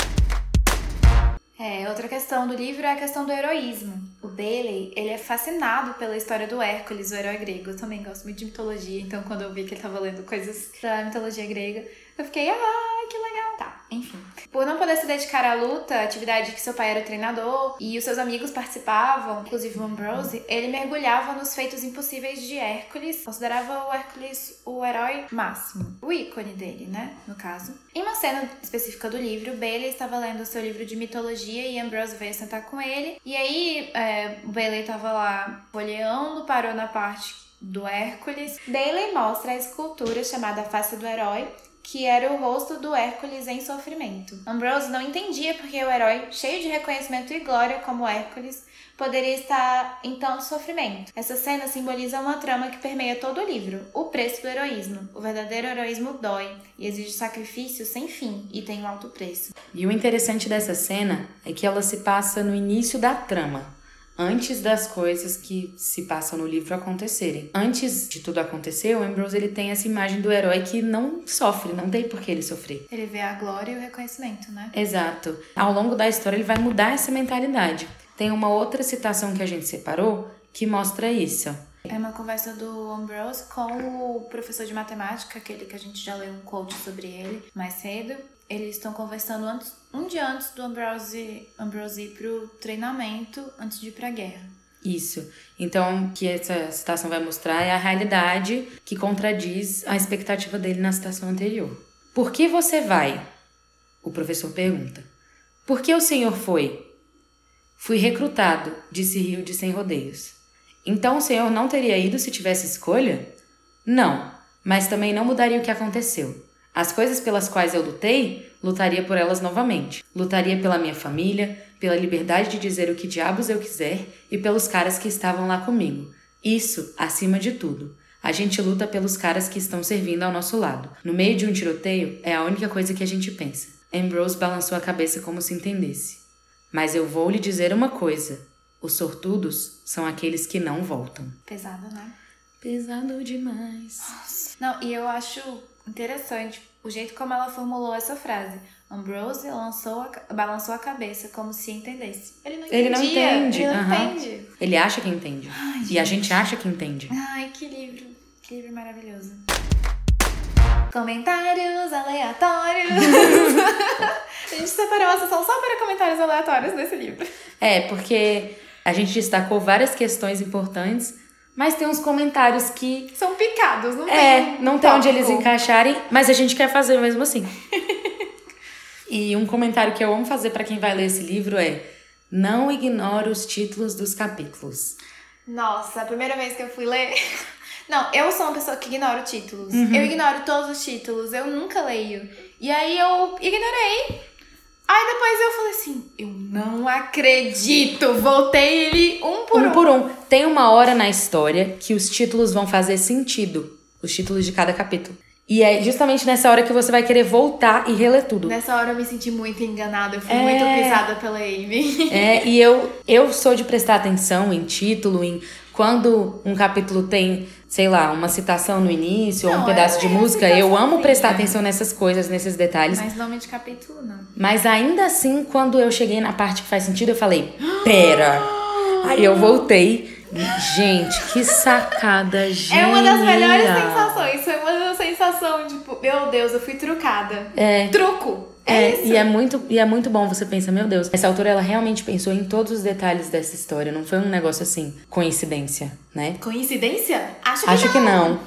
É, outra questão do livro é a questão do heroísmo. O Bailey, ele é fascinado pela história do Hércules, o herói grego. Eu também gosto muito de mitologia, então quando eu vi que ele estava lendo coisas da mitologia grega, eu fiquei, ah, que legal. Tá, enfim. Por não poder se dedicar à luta, atividade que seu pai era treinador e os seus amigos participavam, inclusive o Ambrose, ele mergulhava nos feitos impossíveis de Hércules, considerava o Hércules o herói máximo, o ícone dele, né, no caso. Em uma cena específica do livro, Bailey estava lendo seu livro de mitologia e Ambrose veio sentar com ele. E aí, é, Bailey estava lá folheando, parou na parte do Hércules. Bailey mostra a escultura chamada Face do Herói, que era o rosto do Hércules em sofrimento. Ambrose não entendia porque o herói, cheio de reconhecimento e glória como Hércules, poderia estar em tanto sofrimento. Essa cena simboliza uma trama que permeia todo o livro: o preço do heroísmo. O verdadeiro heroísmo dói e exige sacrifício sem fim e tem um alto preço. E o interessante dessa cena é que ela se passa no início da trama antes das coisas que se passam no livro acontecerem. Antes de tudo acontecer, o Ambrose ele tem essa imagem do herói que não sofre, não tem por que ele sofrer. Ele vê a glória e o reconhecimento, né? Exato. Ao longo da história ele vai mudar essa mentalidade. Tem uma outra citação que a gente separou que mostra isso. É uma conversa do Ambrose com o professor de matemática, aquele que a gente já leu um quote sobre ele mais cedo. Eles estão conversando antes, um dia antes do Ambrose, Ambrose ir pro treinamento, antes de ir pra guerra. Isso. Então, o que essa citação vai mostrar é a realidade que contradiz a expectativa dele na citação anterior. Por que você vai? O professor pergunta. Por que o senhor foi? Fui recrutado, disse Rio de Sem Rodeios. Então o senhor não teria ido se tivesse escolha? Não, mas também não mudaria o que aconteceu. As coisas pelas quais eu lutei, lutaria por elas novamente. Lutaria pela minha família, pela liberdade de dizer o que diabos eu quiser e pelos caras que estavam lá comigo. Isso, acima de tudo. A gente luta pelos caras que estão servindo ao nosso lado. No meio de um tiroteio, é a única coisa que a gente pensa. Ambrose balançou a cabeça como se entendesse. Mas eu vou lhe dizer uma coisa: os sortudos são aqueles que não voltam. Pesado, né? Pesado demais. Não, e eu acho interessante o jeito como ela formulou essa frase. Ambrose lançou a, balançou a cabeça como se entendesse. Ele não, Ele não entende, Ele não aham. entende. Ele acha que entende. Ai, e a gente. gente acha que entende. Ai, que livro. Que livro maravilhoso. Comentários aleatórios. a gente separou uma sessão só para comentários aleatórios desse livro. É, porque a gente destacou várias questões importantes, mas tem uns comentários que São picados, não É, tem. não tem onde eles encaixarem, mas a gente quer fazer mesmo assim. e um comentário que eu amo fazer pra quem vai ler esse livro é: não ignore os títulos dos capítulos. Nossa, a primeira vez que eu fui ler. Não, eu sou uma pessoa que ignora títulos. Uhum. Eu ignoro todos os títulos, eu nunca leio. E aí eu ignorei. Aí depois eu falei assim: eu não acredito! Voltei ele um por um. um por um. Tem uma hora na história que os títulos vão fazer sentido, os títulos de cada capítulo. E é justamente nessa hora que você vai querer voltar e reler tudo. Nessa hora eu me senti muito enganada, eu fui É. muito pisada pela Amy. É, e eu, eu sou de prestar atenção em título, em quando um capítulo tem, sei lá, uma citação no início ou um Não, pedaço é de música, eu amo prestar atenção nessas coisas, nesses detalhes. Mas nome de capítulo, não. Mas ainda assim, quando eu cheguei na parte que faz sentido, eu falei, pera. Aí eu voltei. Gente, que sacada, gente. É uma das melhores sensações. Foi uma sensação, tipo, meu Deus, eu fui trucada. É. Truco! É, É, e é muito e é muito bom você pensa, meu Deus, essa autora ela realmente pensou em todos os detalhes dessa história, não foi um negócio assim, coincidência, né? Coincidência? Acho que Acho não. que não.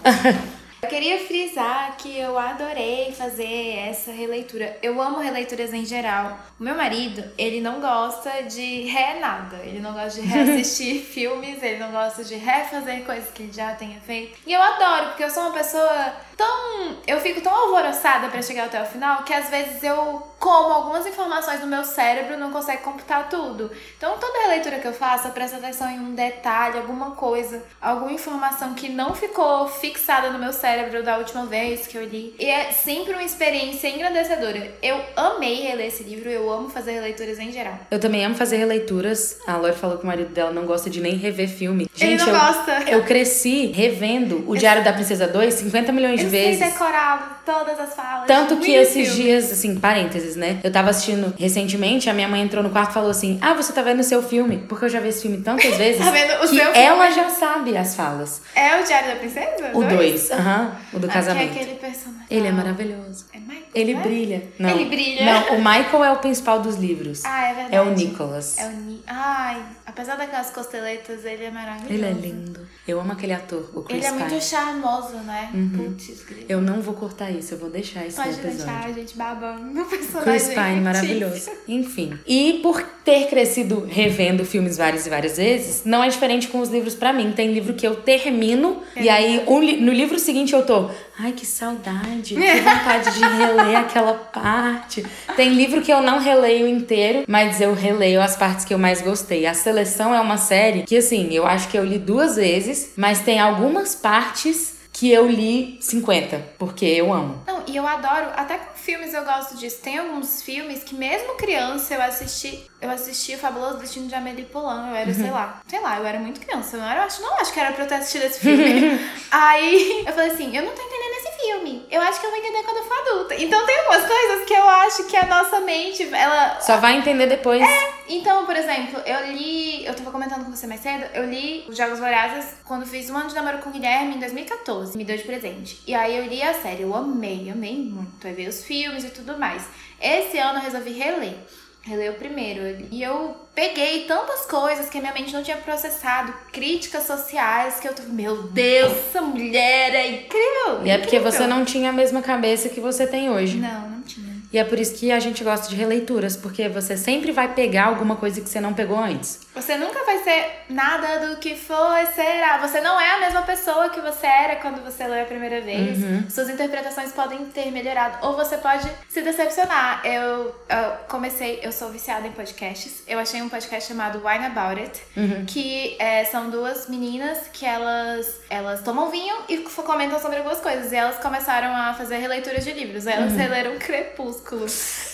Eu queria frisar que eu adorei fazer essa releitura. Eu amo releituras em geral. O meu marido, ele não gosta de re nada. Ele não gosta de reassistir filmes, ele não gosta de refazer coisas que ele já tenha feito. E eu adoro, porque eu sou uma pessoa tão. Eu fico tão alvoroçada pra chegar até o final que às vezes eu como algumas informações no meu cérebro não consegue computar tudo. Então toda releitura que eu faço, eu presto atenção em um detalhe, alguma coisa, alguma informação que não ficou fixada no meu cérebro da última vez que eu li. E é sempre uma experiência engrandecedora. Eu amei reler esse livro, eu amo fazer releituras em geral. Eu também amo fazer releituras. A Lori falou que o marido dela não gosta de nem rever filme. Ele Gente, não eu, gosta. eu cresci revendo o Diário da Princesa 2 50 milhões de Eu vezes. decorado todas as falas. Tanto que esses filmes. dias, assim, parênteses, né? Eu tava assistindo recentemente, a minha mãe entrou no quarto e falou assim: Ah, você tá vendo o seu filme? Porque eu já vi esse filme tantas vezes. Tá vendo o que seu ela filme? já sabe as falas. É o Diário da Princesa? O 2, aham, o do Ah, casamento. É aquele personagem. Ele é maravilhoso. É Michael, Ele né? brilha. Não. Ele brilha. Não, o Michael é o principal dos livros. Ah, é verdade. é o Nicholas. É o Ni... Ai, apesar daquelas costeletas, ele é maravilhoso. Ele é lindo. Eu amo aquele ator, o Chris Ele é muito charmoso, né? Putz, grilo. Eu não vou cortar isso, eu vou deixar isso Pode no episódio. deixar a gente babando no personagem. Chris Pine, maravilhoso. Enfim. E por ter crescido revendo filmes várias e várias vezes, não é diferente com os livros pra mim. Tem livro que eu termino e aí um li- no livro seguinte eu tô, ai que saudade, que vontade de reler aquela parte. Tem livro que eu não releio inteiro, mas eu releio as partes que eu mais gostei. A Seleção é uma série que assim, eu acho que eu li duas vezes, mas tem algumas partes que eu li 50, porque eu amo. Não, e eu adoro, até com filmes eu gosto disso. Tem alguns filmes que mesmo criança eu assisti, eu assisti o Fabuloso Destino de Amélie Poulain, eu era, sei lá, sei lá, eu era muito criança, eu não, era, eu acho, não acho que era pra eu ter assistido esse filme. Aí eu falei assim, eu não tô entendendo esse filme, eu acho que eu vou entender quando eu for adulta. Então tem algumas coisas que eu acho que a nossa mente, ela... Só vai entender depois. Então, por exemplo, eu li, eu tava comentando com você mais cedo, eu li os Jogos Vorazes quando fiz um ano de namoro com o Guilherme em 2014, me deu de presente. E aí eu li a série, eu amei, amei muito. Aí veio os filmes e tudo mais. Esse ano eu resolvi reler. Reler o primeiro. E eu peguei tantas coisas que a minha mente não tinha processado, críticas sociais, que eu tô, meu Deus, essa mulher é incrível! E é porque você não tinha a mesma cabeça que você tem hoje. Não, não tinha. E é por isso que a gente gosta de releituras, porque você sempre vai pegar alguma coisa que você não pegou antes. Você nunca vai ser nada do que foi, será. Você não é a mesma pessoa que você era quando você leu a primeira vez. Suas interpretações podem ter melhorado. Ou você pode se decepcionar. Eu, eu comecei, eu sou viciada em podcasts. Eu achei um podcast chamado Wine About It, que é, são duas meninas que elas, elas tomam vinho e comentam sobre algumas coisas. E elas começaram a fazer releituras de livros. Elas releram Crepúsculo.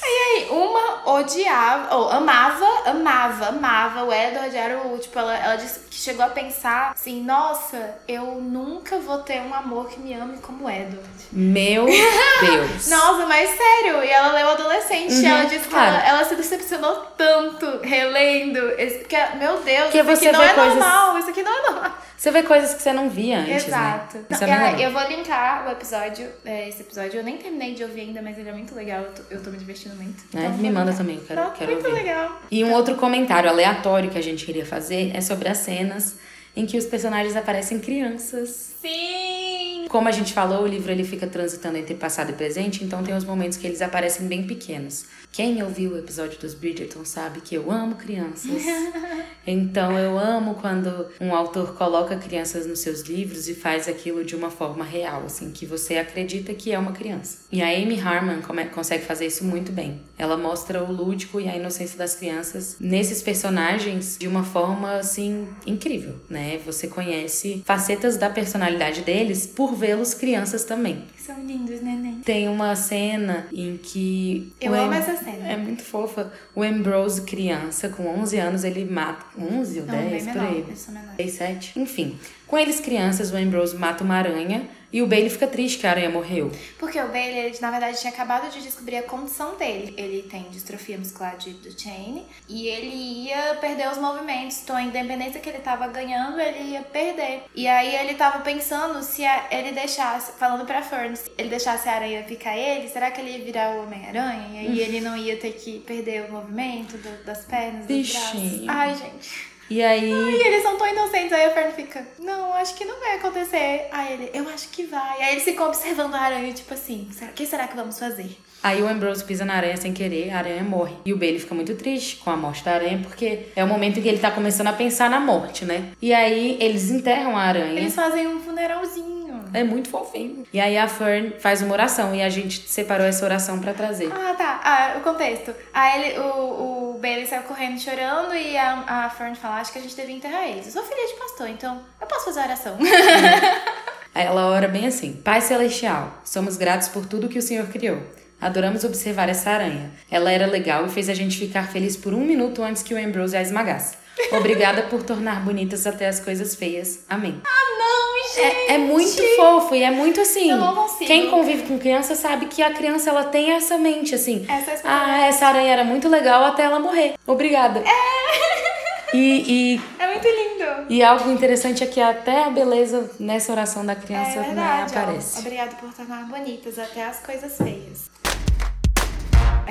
Aí Aí, uma odiava, ou amava, amava, amava o Edward, era o, tipo, ela, ela disse que chegou a pensar assim, nossa, eu nunca vou ter um amor que me ame como o Edward. Meu Deus. Nossa, mas sério, e ela leu adolescente, Uhum, ela disse claro. que ela, ela se decepcionou tanto relendo, esse, porque, meu Deus, Porque isso aqui não é coisas- normal, isso aqui não é normal. Você vê coisas que você não via antes, Exato. né? Isso é eu vou linkar o episódio, é, esse episódio, eu nem terminei de ouvir ainda, mas ele é muito legal, eu tô, eu tô me divertindo muito. É, Então, me manda também, eu quero, Tá quero muito ouvir. legal. E um outro comentário aleatório que a gente queria fazer é sobre as cenas em que os personagens aparecem crianças. Sim! Como a gente falou, o livro ele fica transitando entre passado e presente, então tem os momentos que eles aparecem bem pequenos. Quem ouviu o episódio dos Bridgerton sabe que eu amo crianças. Então eu amo quando um autor coloca crianças nos seus livros e faz aquilo de uma forma real, assim, que você acredita que é uma criança. E a Amy Harmon consegue fazer isso muito bem. Ela mostra o lúdico e a inocência das crianças nesses personagens de uma forma assim incrível, né? Você conhece facetas da personalidade deles por vê-los crianças também. São lindos, neném. Tem uma cena em que Eu amo Am- essa cena. é muito fofa. O Ambrose, criança, com 11 anos, ele mata. 11 ou Não, 10, bem por menor, aí. eles são menores. 6, 7. Enfim, com eles crianças, o Ambrose mata uma aranha e o Bailey fica triste que a aranha morreu. Porque o Bailey, ele, na verdade, tinha acabado de descobrir a condição dele. Ele tem distrofia muscular de Duchenne e ele ia perder os movimentos. Então, a independência que ele tava ganhando, ele ia perder. E aí, ele tava pensando se a- ele deixasse, falando pra Fern, se ele deixasse a aranha picar ele, será que ele ia virar o Homem-Aranha? E aí, ele não ia ter que perder o movimento do- das pernas, dos braços. Bichinho. Ai, gente. E aí. E eles são tão inocentes. Aí a Fern fica, não, acho que não vai acontecer. Aí ele, eu acho que vai. Aí eles ficam observando a aranha, tipo assim, será, o que será que vamos fazer? Aí o Ambrose pisa na aranha sem querer, a aranha morre. E o Bailey fica muito triste com a morte da aranha, porque é o momento em que ele tá começando a pensar na morte, né? E aí eles enterram a aranha. Eles fazem um funeralzinho. É muito fofinho. E aí a Fern faz uma oração e a gente separou essa oração pra trazer. Ah, tá. Ah, o contexto. Aí ele, o, o Bailey saiu correndo chorando e a, a Fern fala, acho que a gente devia enterrar eles. Eu sou filha de pastor, então eu posso fazer a oração. Aí ela ora bem assim: Pai Celestial, somos gratos por tudo que o Senhor criou. Adoramos observar essa aranha. Ela era legal e fez a gente ficar feliz por um minuto antes que o Ambrose a esmagasse. Obrigada por tornar bonitas até as coisas feias. Amém. não, gente! É, é muito fofo e é muito assim. Eu não consigo. Quem convive com criança sabe que a criança ela tem essa mente assim. Essa é ah, essa aranha era muito legal até ela morrer. Obrigada. É. E, e, É muito lindo. e algo interessante é que até a beleza nessa oração da criança é né, verdade. ó. aparece. Obrigada por tornar bonitas até as coisas feias.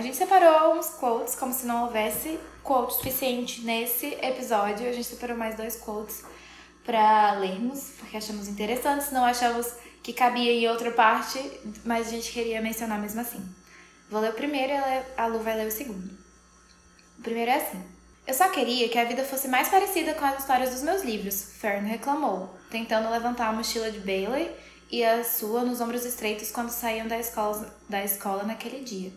A gente separou uns quotes, como se não houvesse quote suficiente nesse episódio. A gente separou mais dois quotes pra lermos, porque achamos interessantes, não achamos que cabia em outra parte, mas a gente queria mencionar mesmo assim. Vou ler o primeiro e a Lu vai ler o segundo. O primeiro é assim. Eu só queria que a vida fosse mais parecida com as histórias dos meus livros, Fern reclamou, tentando levantar a mochila de Bailey e a sua nos ombros estreitos quando saíam da escola, da escola naquele dia.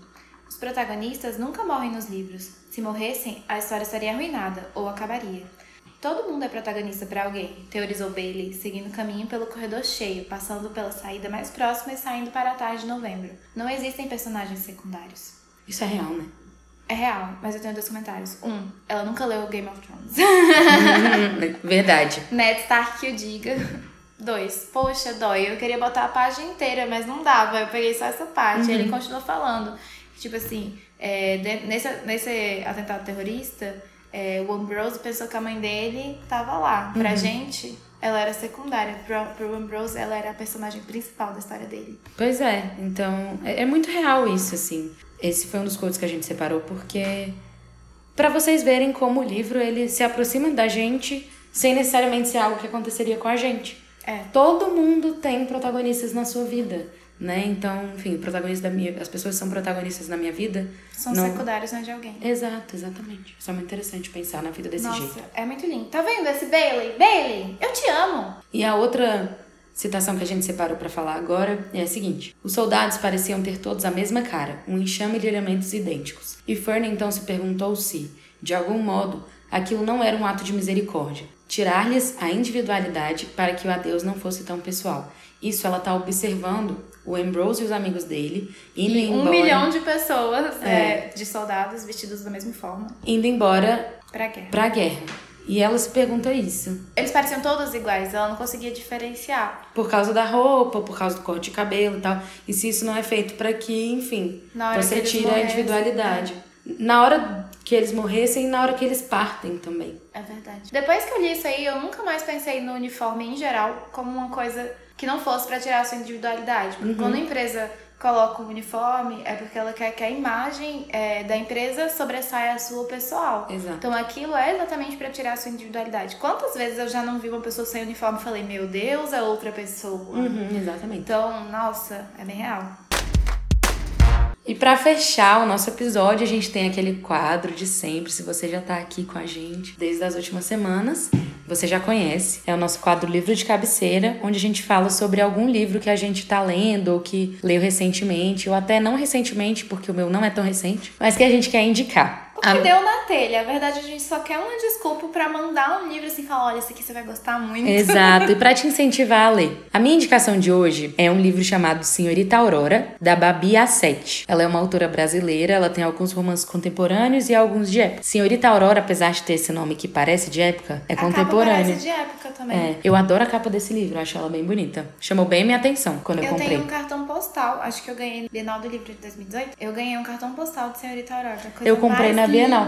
Os protagonistas nunca morrem nos livros. Se morressem, a história estaria arruinada ou acabaria. Todo mundo é protagonista para alguém, teorizou Bailey, seguindo o caminho pelo corredor cheio, passando pela saída mais próxima e saindo para a tarde de novembro. Não existem personagens secundários. Isso é real, né? É real, mas eu tenho dois comentários. Um, ela nunca leu Game of Thrones. Verdade. Ned Stark que o diga. Dois, poxa, dói. Eu queria botar a página inteira, mas não dava. Eu peguei só essa parte. Ele continuou falando. Tipo assim, é, nesse, nesse atentado terrorista, é, o Ambrose pensou que a mãe dele tava lá. Pra gente, ela era secundária. Pro, pro Ambrose, ela era a personagem principal da história dele. Pois é, então é, é muito real isso, assim. Esse foi um dos quotes que a gente separou porque Pra vocês verem como o livro ele se aproxima da gente sem necessariamente ser algo que aconteceria com a gente. É. Todo mundo tem protagonistas na sua vida, né? Então, enfim, protagonistas da minha, as pessoas são protagonistas na minha vida. São não... secundários, não é de alguém. Exato, exatamente. Isso é muito interessante pensar na vida desse Nossa, jeito. é muito lindo. Tá vendo esse Bailey? Bailey, eu te amo. E a outra citação que a gente separou para falar agora é a seguinte: Os soldados pareciam ter todos a mesma cara, um enxame de elementos idênticos. E Fern então se perguntou se, de algum modo, aquilo não era um ato de misericórdia, tirar-lhes a individualidade para que o adeus não fosse tão pessoal. Isso ela tá observando o Ambrose e os amigos dele indo e um embora. milhão de pessoas, é. de soldados vestidos da mesma forma. Indo embora pra guerra. Pra guerra. E ela se pergunta isso. Eles pareciam todos iguais, ela não conseguia diferenciar. Por causa da roupa, por causa do corte de cabelo e tal. E se isso não é feito para que, enfim, você tira a individualidade. É. Na hora que eles morressem e na hora que eles partem também. É verdade. Depois que eu li isso aí, eu nunca mais pensei no uniforme em geral como uma coisa que não fosse para tirar a sua individualidade. Porque uhum. quando a empresa coloca um uniforme, é porque ela quer que a imagem é, da empresa sobressaia a sua pessoal. Exato. Então aquilo é exatamente para tirar a sua individualidade. Quantas vezes eu já não vi uma pessoa sem uniforme e falei, meu Deus, é outra pessoa. Uhum, exatamente. Então, nossa, é bem real. E para fechar o nosso episódio, a gente tem aquele quadro de sempre. Se você já tá aqui com a gente desde as últimas semanas, você já conhece. É o nosso quadro Livro de Cabeceira, onde a gente fala sobre algum livro que a gente tá lendo ou que leu recentemente, ou até não recentemente, porque o meu não é tão recente, mas que a gente quer indicar. O que a... deu na telha. A verdade, a gente só quer uma desculpa para mandar um livro assim, falar, olha, esse aqui você vai gostar muito. Exato, e para te incentivar a ler. A minha indicação de hoje é um livro chamado Senhorita Aurora, da Babi Asset. Ela é uma autora brasileira, ela tem alguns romances contemporâneos e alguns de época. Senhorita Aurora, apesar de ter esse nome que parece de época, é a contemporânea. Capa parece de época também. É, eu adoro a capa desse livro, acho ela bem bonita. Chamou bem minha atenção quando eu, eu comprei. Eu tenho um cartão postal, acho que eu ganhei no Bienal do Livro de 2018. Eu ganhei um cartão postal de Senhorita Aurora. eu comprei na Bienal.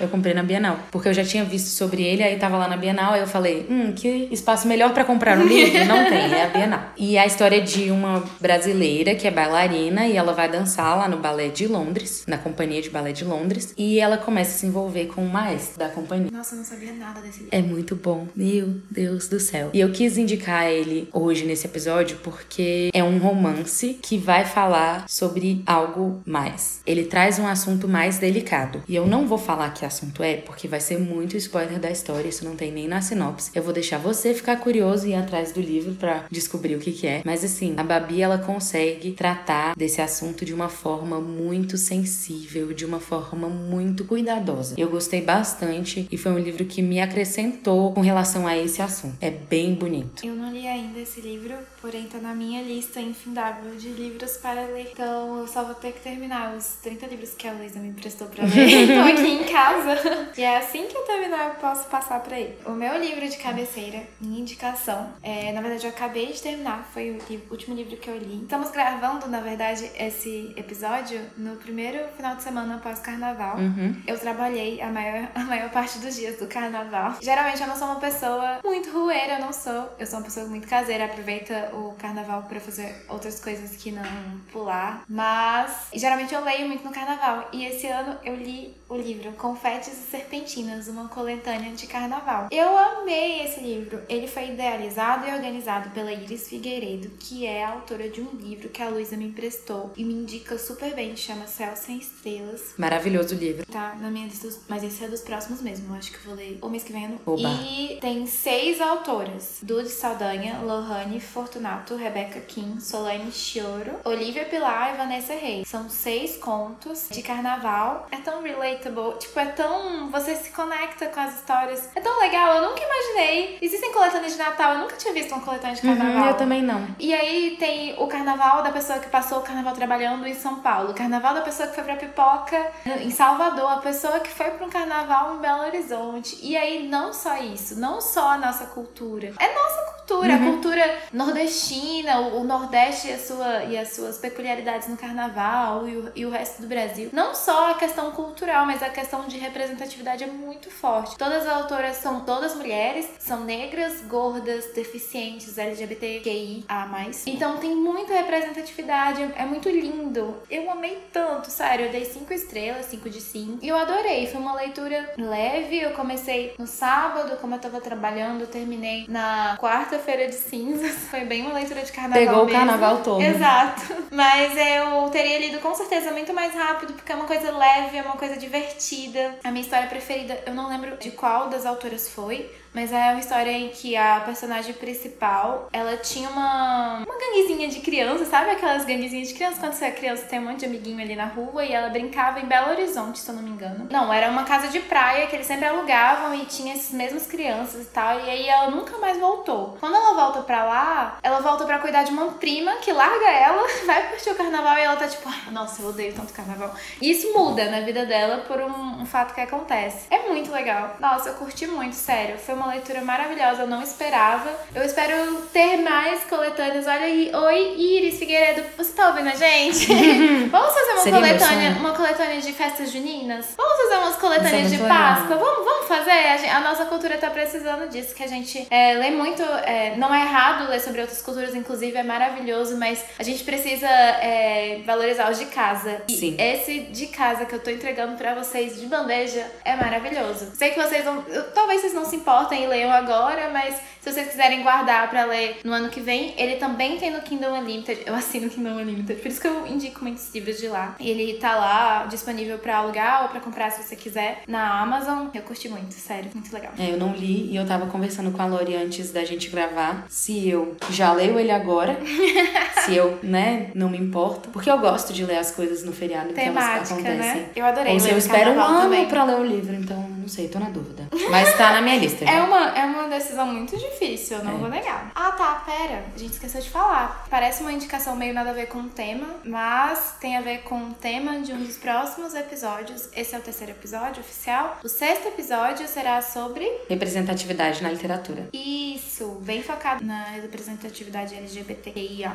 Eu comprei na Bienal. Porque eu já tinha visto sobre ele, aí tava lá na Bienal, aí eu falei, hum, que espaço melhor para comprar um livro? Não tem, é a Bienal. E a história é de uma brasileira que é bailarina e ela vai dançar lá no balé de Londres, na companhia de balé de Londres, e ela começa a se envolver com o maestro da companhia. Nossa, eu não sabia nada desse livro. É muito bom. Meu Deus do céu. E eu quis indicar ele hoje nesse episódio porque é um romance que vai falar sobre algo mais. Ele traz um assunto mais delicado. E eu não vou falar que assunto é, porque vai ser muito spoiler da história, isso não tem nem na sinopse. Eu vou deixar você ficar curioso e ir atrás do livro para descobrir o que, que é. Mas assim, a Babi ela consegue tratar desse assunto de uma forma muito sensível, de uma forma muito cuidadosa. Eu gostei bastante e foi um livro que me acrescentou com relação a esse assunto. É bem bonito. Eu não li ainda esse livro, porém tá na minha lista infindável de livros para ler. Então eu só vou ter que terminar os 30 livros que a Luísa me emprestou para ler. Estou aqui em casa. E é assim que eu terminar, eu posso passar para ele. O meu livro de cabeceira, minha indicação, é, na verdade eu acabei de terminar, foi o livro, último livro que eu li. Estamos gravando, na verdade, esse episódio no primeiro final de semana após o carnaval. Uhum. Eu trabalhei a maior, a maior parte dos dias do carnaval. Geralmente eu não sou uma pessoa muito rueira, eu não sou. Eu sou uma pessoa muito caseira, aproveita o carnaval para fazer outras coisas que não pular. Mas geralmente eu leio muito no carnaval. E esse ano eu li o livro Confetes e Serpentinas, uma coletânea de carnaval. Eu amei esse livro. Ele foi idealizado e organizado pela Iris Figueiredo, que é a autora de um livro que a Luísa me emprestou e me indica super bem, chama Céu Sem Estrelas. Maravilhoso o livro. Tá na minha lista, mas esse é dos próximos mesmo. Eu acho que vou ler o mês que vem. Oba. E tem seis autoras: Dude Saldanha, Lohane Fortunato, Rebecca Kim, Solane Chioro, Olivia Pilar e Vanessa Reis. São seis contos de carnaval. É tão relatable, tipo, é tão. Você se conecta com as histórias. É tão legal, eu nunca imaginei. Existem coletâneas de Natal, eu nunca tinha visto uma coletânea de carnaval. Uhum, eu também não. E aí tem o carnaval da pessoa que passou o carnaval trabalhando em São Paulo, o carnaval da pessoa que foi pra pipoca em Salvador, a pessoa que foi pra um carnaval em Belo Horizonte. E aí, não só isso, não só a nossa cultura. É nossa cultura, uhum. a cultura nordestina, o, Nordeste e, a sua, e as suas peculiaridades no carnaval e o, e o resto do Brasil. Não só a questão cultural, mas a questão de representatividade é muito forte. Todas as autoras são todas mulheres, são negras, gordas, deficientes, LGBTQI a mais. Então tem muita representatividade, é muito lindo. Eu amei tanto, sério, eu dei 5 estrelas, 5 de 5. E eu adorei, foi uma leitura leve. Eu comecei no sábado, como eu tava trabalhando, terminei na quarta-feira de cinzas. Foi bem uma leitura de carnaval. Pegou mesmo. o carnaval todo. Exato. Mas eu teria lido com certeza muito mais rápido, porque é uma coisa leve, é uma coisa divertida. A minha história preferida, eu não lembro de qual das autoras foi, mas é uma história em que a personagem principal, ela tinha uma, uma ganguezinha de criança, sabe aquelas ganguezinhas de criança? Quando você é criança, tem um monte de amiguinho ali na rua e ela brincava em Belo Horizonte, se eu não me engano. Não, era uma casa de praia que eles sempre alugavam e tinha esses mesmos crianças e tal. E aí ela nunca mais voltou. Quando ela volta pra lá, ela volta pra cuidar de uma prima que larga ela, vai curtir o carnaval e ela tá tipo, ai, nossa, eu odeio tanto carnaval. E isso muda na vida dela por um, um fato que acontece. É muito legal. Nossa, eu curti muito, sério. Foi uma leitura maravilhosa, eu não esperava. Eu espero ter mais coletâneas. Olha aí, oi Iris Figueiredo, você tá ouvindo a gente? Vamos fazer uma Seria coletânea, uma coletânea de festas juninas? Vamos fazer umas coletâneas é de. Páscoa? Vamos, vamos fazer? A, gente- a nossa cultura tá precisando disso, que a gente é, lê muito. é, não é errado ler sobre outras culturas, inclusive é maravilhoso, mas a gente precisa é, valorizar os de casa. E Sim. esse de casa que eu tô entregando pra vocês de bandeja é maravilhoso. Sei que vocês vão. Talvez vocês não se importem e leiam agora, mas se vocês quiserem guardar pra ler no ano que vem, ele também tem no Kindle Unlimited. Eu assino o Kindle Unlimited, por isso que eu indico muitos livros de lá. Ele tá lá disponível pra alugar ou pra comprar se você quiser na Amazon. Eu curti muito, sério, muito legal. É, eu não li e eu tava conversando com a Lori antes da gente gravar se eu já leio ele agora, se eu, né, não me importo. Porque eu gosto de ler as coisas no feriado em que elas Temática, acontecem. né? Eu adorei. Ou se eu espero um ano também. pra ler o livro, então não sei, tô na dúvida. Mas tá na minha lista. É uma, é uma decisão muito difícil, eu não É. vou negar. Ah, tá, pera. A gente esqueceu de falar. Parece uma indicação meio nada a ver com o tema, mas tem a ver com o tema de um dos próximos episódios. Esse é o terceiro episódio oficial. O sexto episódio será sobre Representatividade na literatura. isso, bem focado na representatividade LGBTQIA+.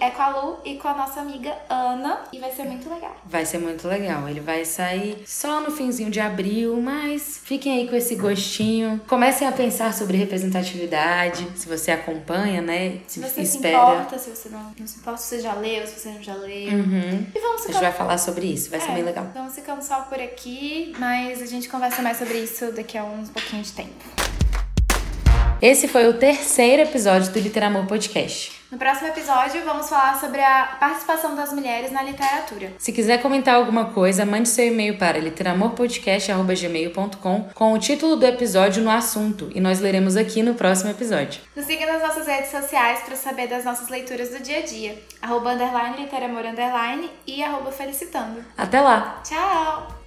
É com a Lu e com a nossa amiga Ana e vai ser muito legal. Vai ser muito legal. Ele vai sair só no finzinho de abril, mas fiquem aí com esse gostinho. Comecem a pensar sobre representatividade, se você acompanha, né? Se você se espera. importa, se você não, não se importa, se você já leu, se você não já leu. Uhum. E vamos A ficar gente vai falar sobre isso, vai ser É, bem legal. Vamos ficando só por aqui, mas a gente conversa mais sobre isso daqui a uns pouquinho de tempo. Esse foi o terceiro episódio do Literamor Podcast. No próximo episódio, vamos falar sobre a participação das mulheres na literatura. Se quiser comentar alguma coisa, mande seu e-mail para literamorpodcast.gmail.com com o título do episódio no assunto e nós leremos aqui no próximo episódio. Nos siga nas nossas redes sociais para saber das nossas leituras do dia a dia. Arroba underline, literamor underline e arroba felicitando. Até lá! Tchau!